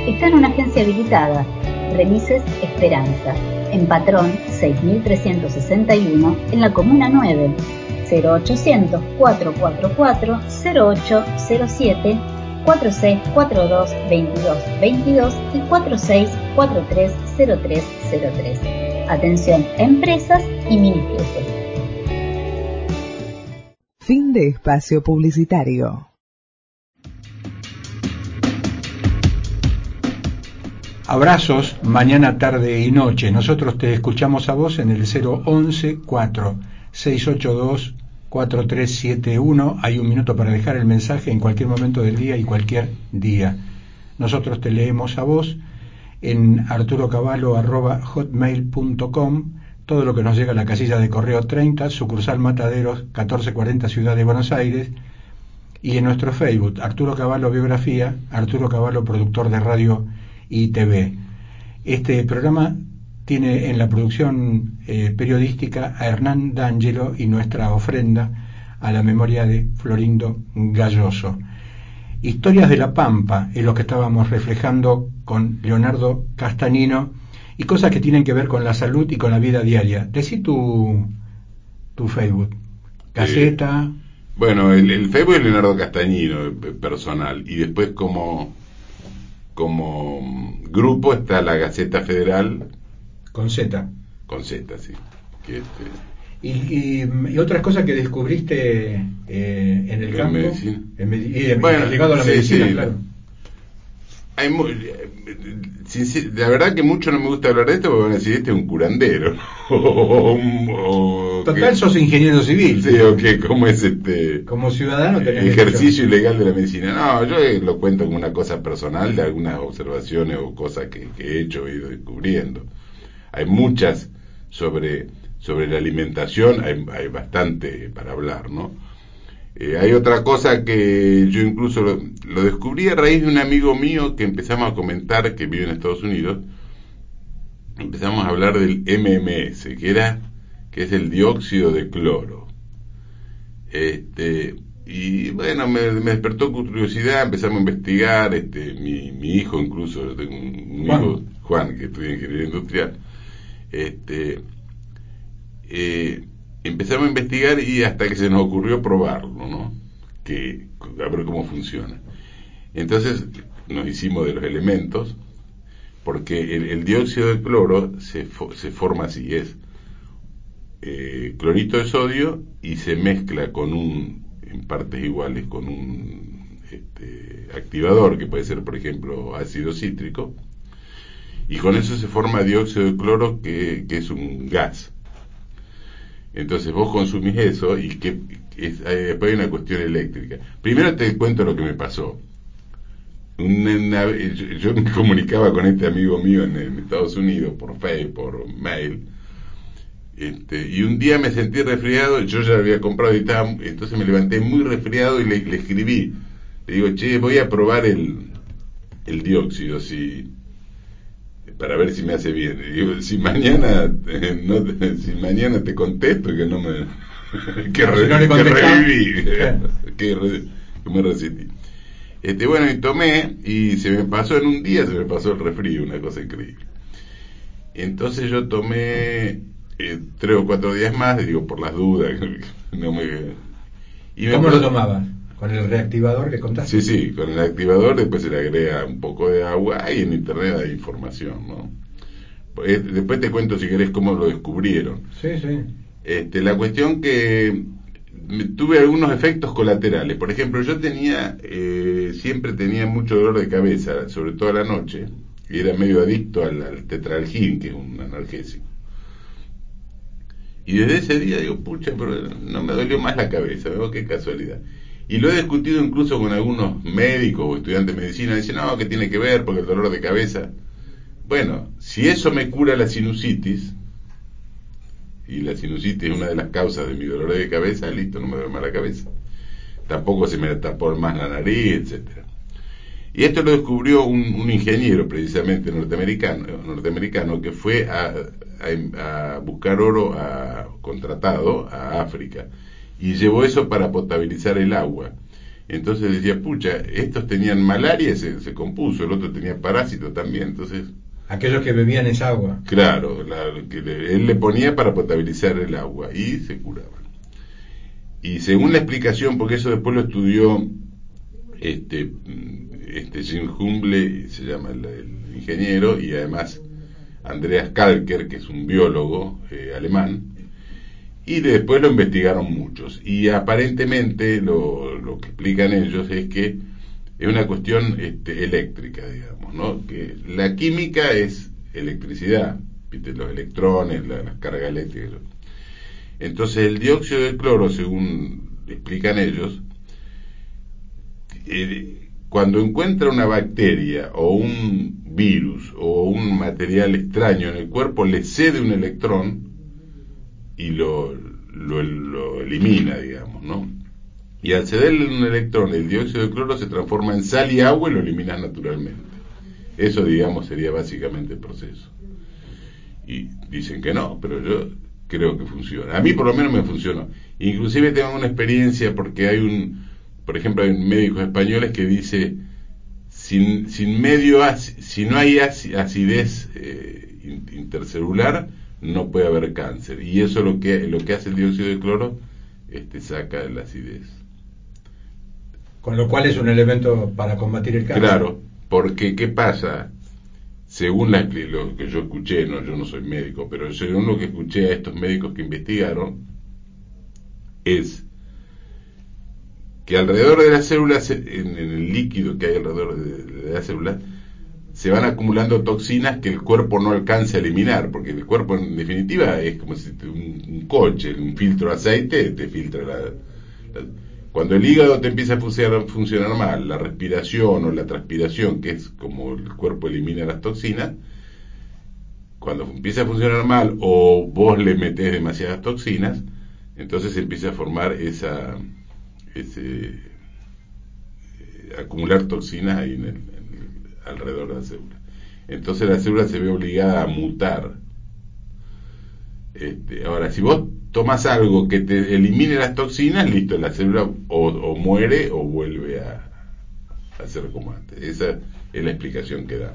está en una agencia habilitada, Remises Esperanza, en Patrón 6361, en la Comuna 9, 0800 444 0807 4642 2222 y 46430303. Atención empresas y mini Fin de espacio publicitario. Abrazos mañana, tarde y noche. Nosotros te escuchamos a vos en el 011 4 682 4371. Hay un minuto para dejar el mensaje en cualquier momento del día y cualquier día. Nosotros te leemos a vos en arturocavallo.hotmail.com todo lo que nos llega a la casilla de correo 30, sucursal Mataderos, 1440 Ciudad de Buenos Aires, y en nuestro Facebook, Arturo Caballo Biografía, Arturo Caballo Productor de Radio y TV. Este programa tiene en la producción eh, periodística a Hernán D'Angelo y nuestra ofrenda a la memoria de Florindo Galloso. Historias de la Pampa es lo que estábamos reflejando con Leonardo Castanino y cosas que tienen que ver con la salud y con la vida diaria. Decí tu, tu Facebook. Caseta. bueno, el, el, Facebook es Leonardo Castañino, eh, personal. Y después como, como grupo está la Gaceta Federal. Con Z. Con Z, sí. Que este, y, y, y, otras cosas que descubriste eh, en el en campo. Medicina. En medi y Bueno, ligado a la sí, medicina, sí. claro. Hay mu- sincer- la verdad que mucho no me gusta hablar de esto porque van a decir este es un curandero. o, un- o Total, que- sos ingeniero civil. Sí, o que cómo es este Como ciudadano tenés ejercicio ilegal de la medicina. No, yo eh, lo cuento como una cosa personal de algunas observaciones o cosas que, que he hecho e ido descubriendo. Hay muchas sobre, sobre la alimentación, hay, hay bastante para hablar, ¿no? Eh, hay otra cosa que yo incluso lo, lo descubrí a raíz de un amigo mío que empezamos a comentar, que vive en Estados Unidos, empezamos a hablar del MMS, que era que es el dióxido de cloro. Este, y bueno, me, me despertó curiosidad, empezamos a investigar, este, mi, mi hijo incluso, yo tengo un, un Juan. hijo, Juan, que estudia ingeniería industrial, este, eh, empezamos a investigar y hasta que se nos ocurrió probarlo, ¿no? Que, a ver cómo funciona. Entonces nos hicimos de los elementos, porque el, dióxido de cloro se forma así, es eh, clorito de sodio y se mezcla con un, en partes iguales, con un este, activador, que puede ser, por ejemplo, ácido cítrico, y con eso se forma dióxido de cloro, que, que es un gas. Entonces vos consumís eso y que es, después hay una cuestión eléctrica. Primero te cuento lo que me pasó. Una- yo, me comunicaba con este amigo mío en, Estados Unidos por Facebook, por mail, este, y un día me sentí resfriado, yo ya había comprado y estaba, entonces me levanté muy resfriado y le, le escribí. Le digo, che, voy a probar el, el dióxido, si, para ver si me hace bien. Y digo, si mañana, eh, no te- si mañana te contesto que no me, que, si re- no que reviví, que, re- que me resistí. Este, bueno, y tomé y se me pasó en un día, se me pasó el resfrío, una cosa increíble. Entonces yo tomé eh, tres o cuatro días más, digo, por las dudas. no me, y me ¿Cómo lo tomabas? ¿Con el reactivador que contaste? Sí, sí, con el activador después se le agrega un poco de agua y en internet hay información, ¿no? Eh, Después te cuento si querés cómo lo descubrieron. Sí, sí. Este, la cuestión que tuve algunos efectos colaterales. Por ejemplo, yo tenía, eh, siempre tenía mucho dolor de cabeza, sobre todo a la noche, y era medio adicto al, al tetralgin, que es un analgésico. Y desde ese día digo, pucha, pero no me dolió más la cabeza, veo qué casualidad. Y lo he discutido incluso con algunos médicos o estudiantes de medicina, dicen, no, que tiene que ver porque el dolor de cabeza. Bueno, si eso me cura la sinusitis, y la sinusitis es una de las causas de mi dolor de cabeza, listo, no me duele más la cabeza. Tampoco se me tapó más la nariz, etcétera. Y esto lo descubrió un, un ingeniero precisamente norteamericano, norteamericano que fue a, a- a buscar oro a- contratado a África y llevó eso para potabilizar el agua. Entonces decía, pucha, estos tenían malaria y se, se compuso, el otro tenía parásito también, entonces Aquellos que bebían esa agua. Claro, la- que le- él le ponía para potabilizar el agua y se curaban. Y según la explicación, porque eso después lo estudió este, mm, este Jim Humble, se llama el, el ingeniero, y además Andreas Kalker, que es un biólogo eh, alemán, Y después lo investigaron muchos. Y aparentemente lo, lo que explican ellos es que es una cuestión este, eléctrica, digamos, ¿no? Que la química es electricidad, los electrones, la, las cargas eléctricas. Entonces el dióxido de cloro, según explican ellos, eh, cuando encuentra una bacteria o un virus o un material extraño en el cuerpo, le cede un electrón y lo, lo, lo elimina, digamos, ¿no? Y al cederle un electrón, el dióxido de cloro se transforma en sal y agua y lo eliminas naturalmente. Eso, digamos, sería básicamente el proceso. Y dicen que no, pero yo creo que funciona. A mí por lo menos me funcionó. Inclusive tengo una experiencia porque hay un, por ejemplo, hay médicos españoles que dice, sin, sin medio, si no hay acidez eh, intercelular, no puede haber cáncer. Y eso es lo que, lo que hace el dióxido de cloro, este, saca la acidez. Con lo cual es un elemento para combatir el cáncer. Claro, porque ¿qué pasa? Según la, lo que yo escuché, no, yo no soy médico, pero según lo que escuché a estos médicos que investigaron, es que alrededor de las células, en, el líquido que hay alrededor de, las células, se van acumulando toxinas que el cuerpo no alcanza a eliminar, porque el cuerpo en definitiva es como si un, coche, un filtro de aceite te filtra la cuando el hígado te empieza a funcionar, mal, la respiración o la transpiración, que es como el cuerpo elimina las toxinas, cuando empieza a funcionar mal o vos le metes demasiadas toxinas, entonces empieza a formar esa, ese, eh, acumular toxinas ahí en el, alrededor de la célula. Entonces la célula se ve obligada a mutar. Este, ahora, si vos tomas algo que te elimine las toxinas, listo, la célula o, muere o vuelve a, a, ser como antes. Esa es la explicación que da.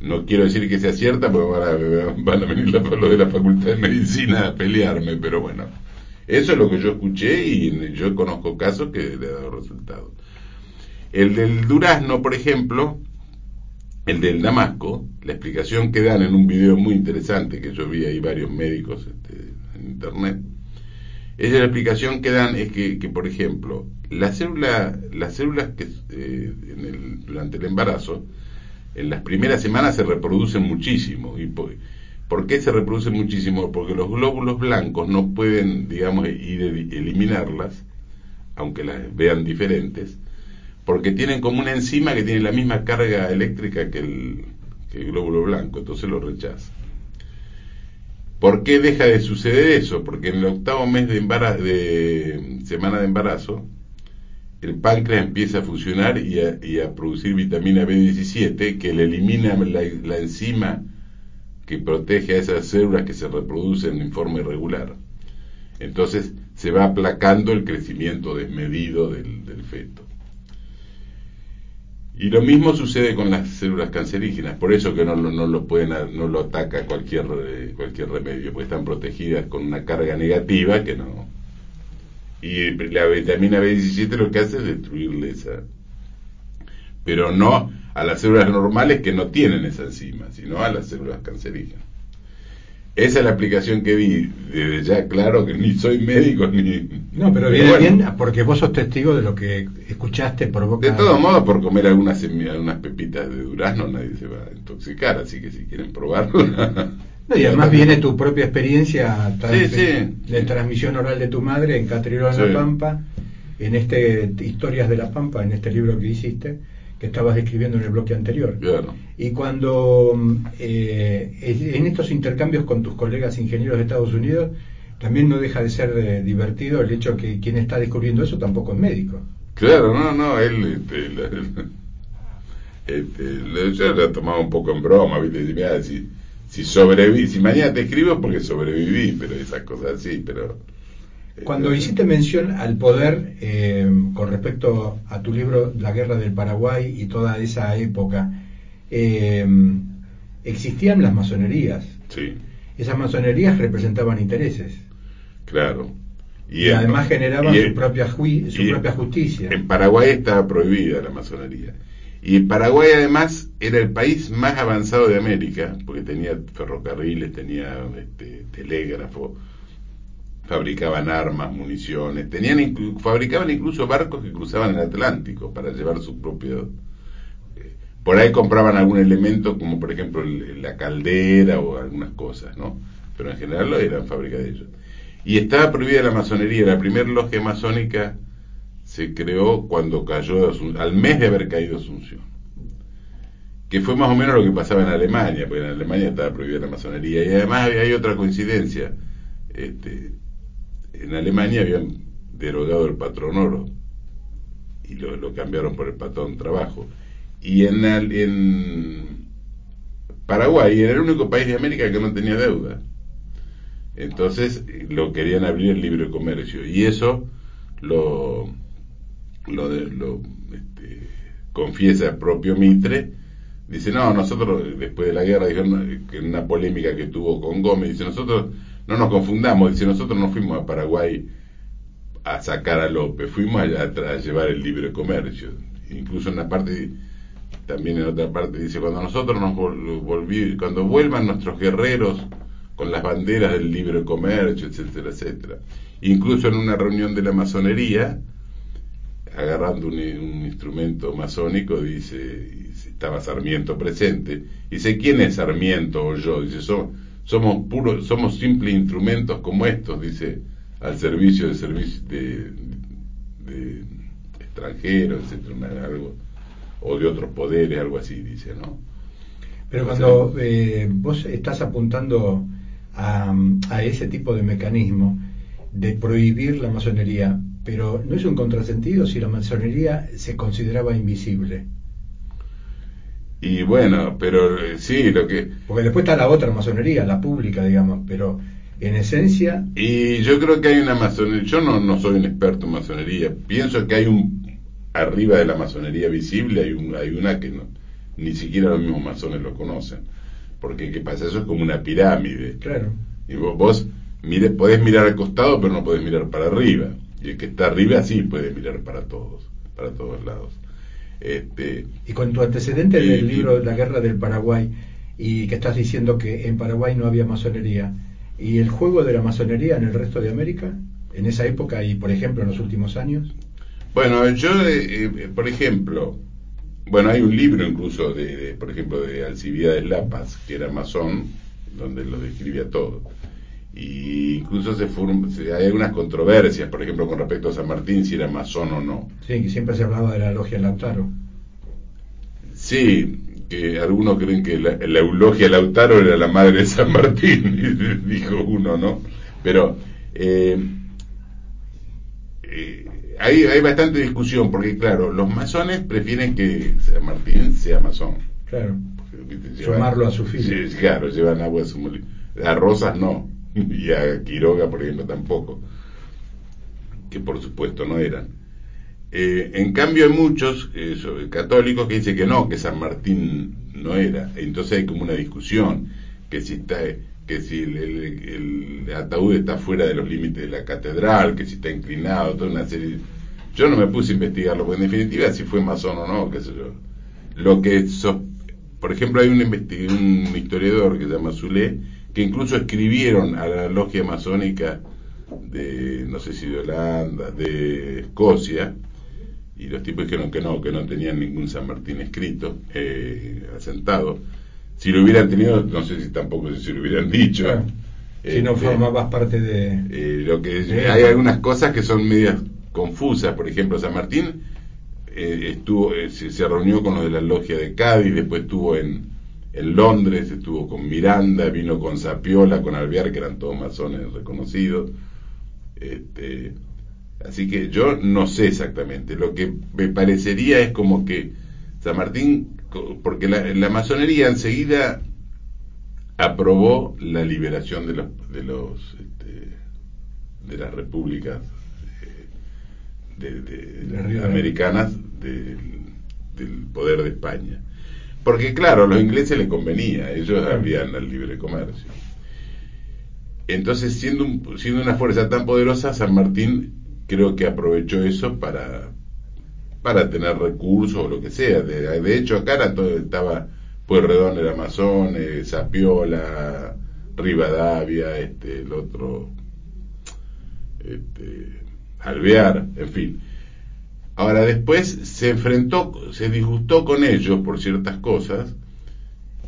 No quiero decir que sea cierta, porque van a, venir los de la Facultad de Medicina a pelearme, pero bueno, eso es lo que yo escuché y yo conozco casos que le ha dado resultados. El del durazno, por ejemplo, el del Damasco, la explicación que dan en un video muy interesante que yo vi ahí varios médicos este, en internet, es la explicación que dan es que, por ejemplo, la célula, las células que eh, en el, durante el embarazo, en las primeras semanas se reproducen muchísimo. ¿Y por, por, qué se reproducen muchísimo? Porque los glóbulos blancos no pueden, digamos, ir eliminarlas, aunque las vean diferentes, porque tienen como una enzima que tiene la misma carga eléctrica que el, glóbulo blanco, entonces lo rechaza. ¿Por qué deja de suceder eso? Porque en el octavo mes de, de semana de embarazo, el páncreas empieza a funcionar y a, producir vitamina B17 que le elimina la, enzima que protege a esas células que se reproducen en forma irregular. Entonces se va aplacando el crecimiento desmedido del feto. Y lo mismo sucede con las células cancerígenas, por eso que no, no, lo pueden no lo ataca cualquier eh, cualquier remedio, porque están protegidas con una carga negativa que no. Y la vitamina B17 lo que hace es destruirle esa. Pero no a las células normales que no tienen esa enzima, sino a las células cancerígenas. Esa es la aplicación que vi. Desde ya, claro que ni soy médico ni. No, pero viene bien porque vos sos testigo de lo que escuchaste por boca. De todos modos, por comer algunas, unas pepitas de durazno nadie se va a intoxicar, así que si quieren probarlo. No, y además viene tu propia experiencia de, transmisión oral de tu madre en Catrilón en La Pampa, en este Historias de la Pampa, en este libro que hiciste que estabas describiendo en el bloque anterior. Y cuando eh, en estos intercambios con tus colegas ingenieros de Estados Unidos, también no deja de ser eh, divertido el hecho que quien está descubriendo eso tampoco es médico. Claro, no, no, él, este, este, yo lo tomaba un poco en broma, ¿viste? si, si sobreviví, si mañana te escribo es porque sobreviví, pero esas cosas sí, pero cuando hiciste mención al poder eh, con respecto a tu libro La Guerra del Paraguay y toda esa época, eh, existían las masonerías. Sí. Esas masonerías representaban intereses. Claro. Y, además generaban su, propia, su propia justicia. En Paraguay estaba prohibida la masonería. Y Paraguay además era el país más avanzado de América, porque tenía ferrocarriles, tenía este, telégrafo, fabricaban armas, municiones, tenían fabricaban incluso barcos que cruzaban el Atlántico para llevar su propio eh, por ahí compraban algún elemento como por ejemplo la caldera o algunas cosas, ¿no? Pero en general lo eran fábrica de ellos. Y estaba prohibida la masonería, la primera logia masónica se creó cuando cayó al mes de haber caído Asunción. Que fue más o menos lo que pasaba en Alemania, porque en Alemania estaba prohibida la masonería. Y además hay otra coincidencia. Este, en Alemania habían derogado el patrón oro y lo, cambiaron por el patrón trabajo. Y en, en Paraguay era el único país de América que no tenía deuda. Entonces lo querían abrir el libre comercio y eso lo, lo, lo este, confiesa el propio Mitre. Dice, no, nosotros después de la guerra, dijeron en una polémica que tuvo con Gómez, dice, nosotros no nos confundamos, dice, nosotros no fuimos a Paraguay a sacar a López, fuimos a, a, llevar el libre comercio. Incluso en una parte, también en otra parte dice, cuando nosotros nos volví, cuando vuelvan nuestros guerreros con las banderas del libre comercio, etcétera, etcétera. Incluso en una reunión de la masonería, agarrando un, instrumento masónico, dice, estaba Sarmiento presente, dice, ¿quién es Sarmiento o yo? Dice, somos somos puros, somos simples instrumentos como estos, dice, al servicio de servicio de, extranjeros, etcétera, algo, o de otros poderes, algo así, dice, ¿no? Pero cuando eh, vos estás apuntando a, a, ese tipo de mecanismo de prohibir la masonería, pero no es un contrasentido si la masonería se consideraba invisible. Y bueno, pero eh, sí, lo que... Porque después está la otra masonería, la pública, digamos, pero en esencia... Y yo creo que hay una masonería, yo no, no soy un experto en masonería, pienso que hay un... Arriba de la masonería visible hay, un, hay una que no, ni siquiera los mismos masones lo conocen. Porque ¿qué pasa? Eso es como una pirámide. Claro. Y vos, vos mire, podés mirar al costado, pero no podés mirar para arriba. Y el que está arriba sí puede mirar para todos, para todos lados. Este, y con tu antecedente del libro La Guerra del Paraguay, y que estás diciendo que en Paraguay no había masonería, ¿y el juego de la masonería en el resto de América? En esa época y, por ejemplo, en los últimos años. Bueno, yo, eh, eh, por ejemplo, bueno, hay un libro incluso de, por ejemplo, de Alcibiades Lapas, que era masón, donde lo describía todo. Y incluso se, se, hay algunas controversias, por ejemplo, con respecto a San Martín, si era masón o no. Sí, que siempre se hablaba de la logia Lautaro. Sí, que algunos creen que la, la eulogia Lautaro era la madre de San Martín, dijo uno, ¿no? Pero eh, eh, hay, hay bastante discusión, porque claro, los masones prefieren que San Martín sea masón. Claro. Sumarlo a su. Sí, claro, llevan agua a su molino. Las rosas no. y a Quiroga, por ejemplo, tampoco, que por supuesto no eran. Eh, en cambio hay muchos eh, católicos que dicen que no, que San Martín no era. Entonces hay como una discusión, que si está que si el, ataúd está fuera de los límites de la catedral, que si está inclinado, toda una serie. Yo no me puse a investigarlo, porque en definitiva si fue masón o no, qué sé yo. Lo que, por ejemplo, hay un, un historiador que se llama Zulé, que incluso escribieron a la logia masónica de, no sé si de Holanda, de Escocia, y los tipos dijeron que no, que no tenían ningún San Martín escrito, eh, asentado. Si lo hubieran tenido, no sé si tampoco si lo hubieran dicho. si no este, formabas parte de... Eh, lo que hay algunas cosas que son medias confusas, por ejemplo, San Martín eh, estuvo se, se, reunió con los de la logia de Cádiz, después estuvo en, en Londres, estuvo con Miranda, vino con Sapiola, con Alvear, que eran todos masones reconocidos. Este, así que yo no sé exactamente. Lo que me parecería es como que San Martín, porque la, masonería enseguida aprobó la liberación de los de los este, de las repúblicas eh, de, americanas del poder de España porque claro, a los ingleses les convenía, ellos habían el libre comercio. Entonces, siendo, siendo una fuerza tan poderosa, San Martín creo que aprovechó eso para, para tener recursos o lo que sea. De, hecho, acá todo, estaba Pueyrredón era Amazon, eh, Sapiola, Rivadavia, este, el otro, este, alvear, en fin. Ahora después se enfrentó, se disgustó con ellos por ciertas cosas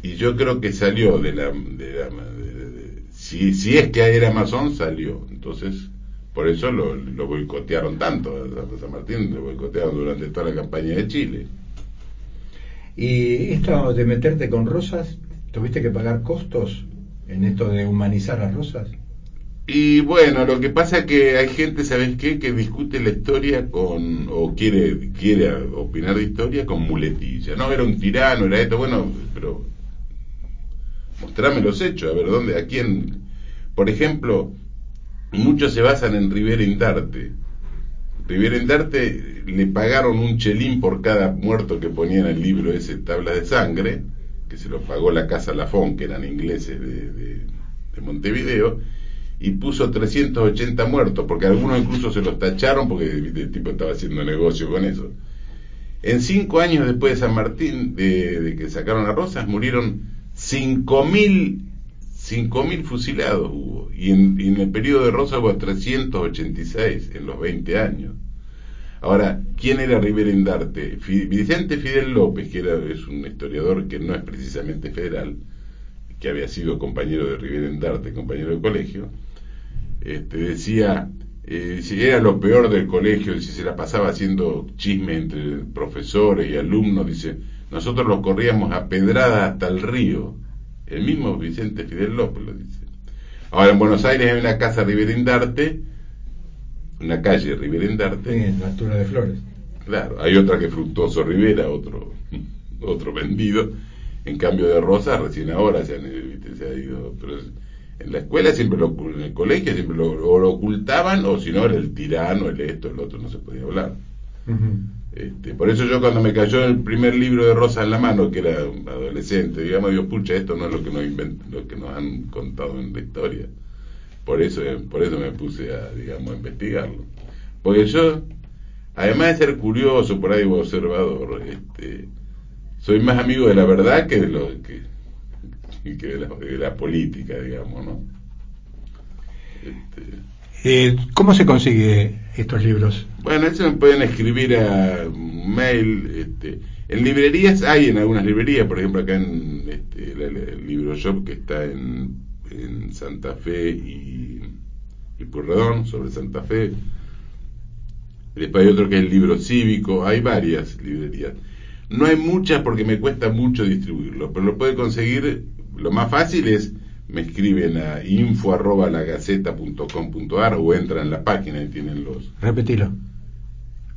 y yo creo que salió de la... De la si, si es que era masón, salió. Entonces, por eso lo, lo boicotearon tanto a San Martín, lo boicotearon durante toda la campaña de Chile. Y esto de meterte con Rosas, ¿tuviste que pagar costos en esto de humanizar a Rosas? Y bueno, lo que pasa es que hay gente, ¿sabes qué?, que discute la historia con, o quiere, quiere opinar de historia con muletilla. No, era un tirano, era esto, bueno, pero mostrame los hechos, a ver, ¿dónde, a quién? Por ejemplo, muchos se basan en Rivera Indarte. Rivera Indarte le pagaron un chelín por cada muerto que ponía en el libro ese, Tablas de Sangre, que se lo pagó la Casa Lafón, que eran ingleses de, de Montevideo, y puso 380 muertos, porque algunos incluso se los tacharon porque el tipo estaba haciendo negocio con eso. En cinco años después de San Martín, de, que sacaron a Rosas, murieron 5.000 mil fusilados hubo, y en, en, el periodo de Rosas hubo 386 en los 20 años. Ahora, ¿quién era Rivera Indarte? Vicente Fidel López, que era, es un historiador que no es precisamente federal, que había sido compañero de Rivera Indarte, compañero de colegio, este, decía, eh, si era lo peor del colegio, si se la pasaba haciendo chisme entre profesores y alumnos, dice, nosotros los corríamos a pedrada hasta el río. El mismo Vicente Fidel López lo dice. Ahora en Buenos Aires hay una casa Riverindarte, una calle Riverindarte. en la altura de Flores. Claro, hay otra que Fructuoso Rivera, otro, otro vendido. En cambio de Rosa, recién ahora se, han, se ha ido. Pero en la escuela siempre lo, en el colegio siempre lo, lo ocultaban o si no era el tirano, el esto, el otro, no se podía hablar. este, por eso yo cuando me cayó el primer libro de Rosa en la mano, que era un adolescente, digamos, digo, pucha, esto no es lo que nos lo que nos han contado en la historia. Por eso, por eso me puse a, digamos, a investigarlo. Porque yo, además de ser curioso, por ahí observador, este, soy más amigo de la verdad que de lo que y que de la, política, digamos, ¿no? Este... Eh, ¿Cómo se consigue estos libros? Bueno, eso me pueden escribir a mail. Este, en librerías hay en algunas librerías, por ejemplo acá en este, el, libro shop que está en, en Santa Fe y, y Purredón, sobre Santa Fe. Después hay otro que es el libro cívico, hay varias librerías. No hay muchas porque me cuesta mucho distribuirlo, pero lo puede conseguir lo más fácil es me escriben a info arroba lagaceta.com.ar o entran en la página y tienen los. Repetilo.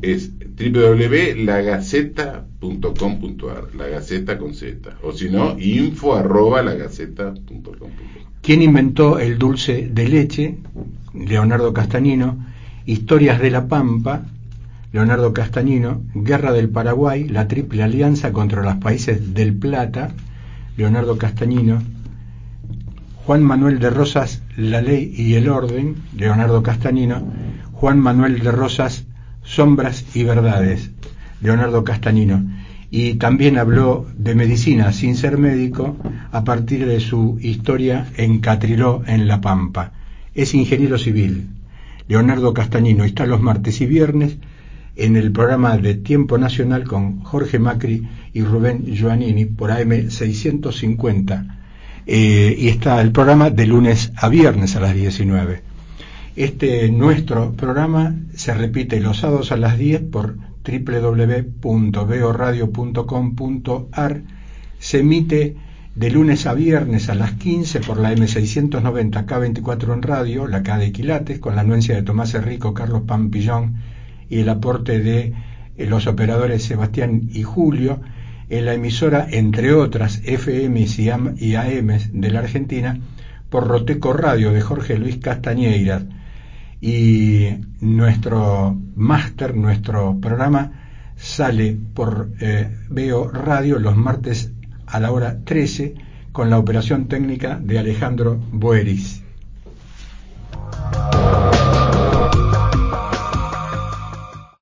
Es www.lagaceta.com.ar, la gaceta con Z. O si no, info arroba lagaceta.com.ar. ¿Quién inventó el dulce de leche? Leonardo Castañino. Historias de la Pampa, Leonardo Castañino. Guerra del Paraguay, la Triple Alianza contra los países del Plata, Leonardo Castañino, Juan Manuel de Rosas, La Ley y el Orden, Leonardo Castañino, Juan Manuel de Rosas, Sombras y Verdades, Leonardo Castañino, y también habló de medicina sin ser médico a partir de su historia en Catriló, en La Pampa. Es ingeniero civil. Leonardo Castañino está los martes y viernes en el programa de Tiempo Nacional con Jorge Macri y Rubén Giovannini por AM 650. Eh, y está el programa de lunes a viernes a las 19. Este nuestro programa se repite los sábados a las 10 por www.beoradio.com.ar. Se emite de lunes a viernes a las 15 por la M690 K24 en radio, la K de Quilates, con la anuencia de Tomás Enrico, Carlos Pampillón y el aporte de eh, los operadores Sebastián y Julio en la emisora, entre otras, FM y AM de la Argentina, por Roteco Radio de Jorge Luis Castañeira. Y nuestro máster, nuestro programa, sale por eh, Veo Radio los martes a la hora 13 con la operación técnica de Alejandro Boeris.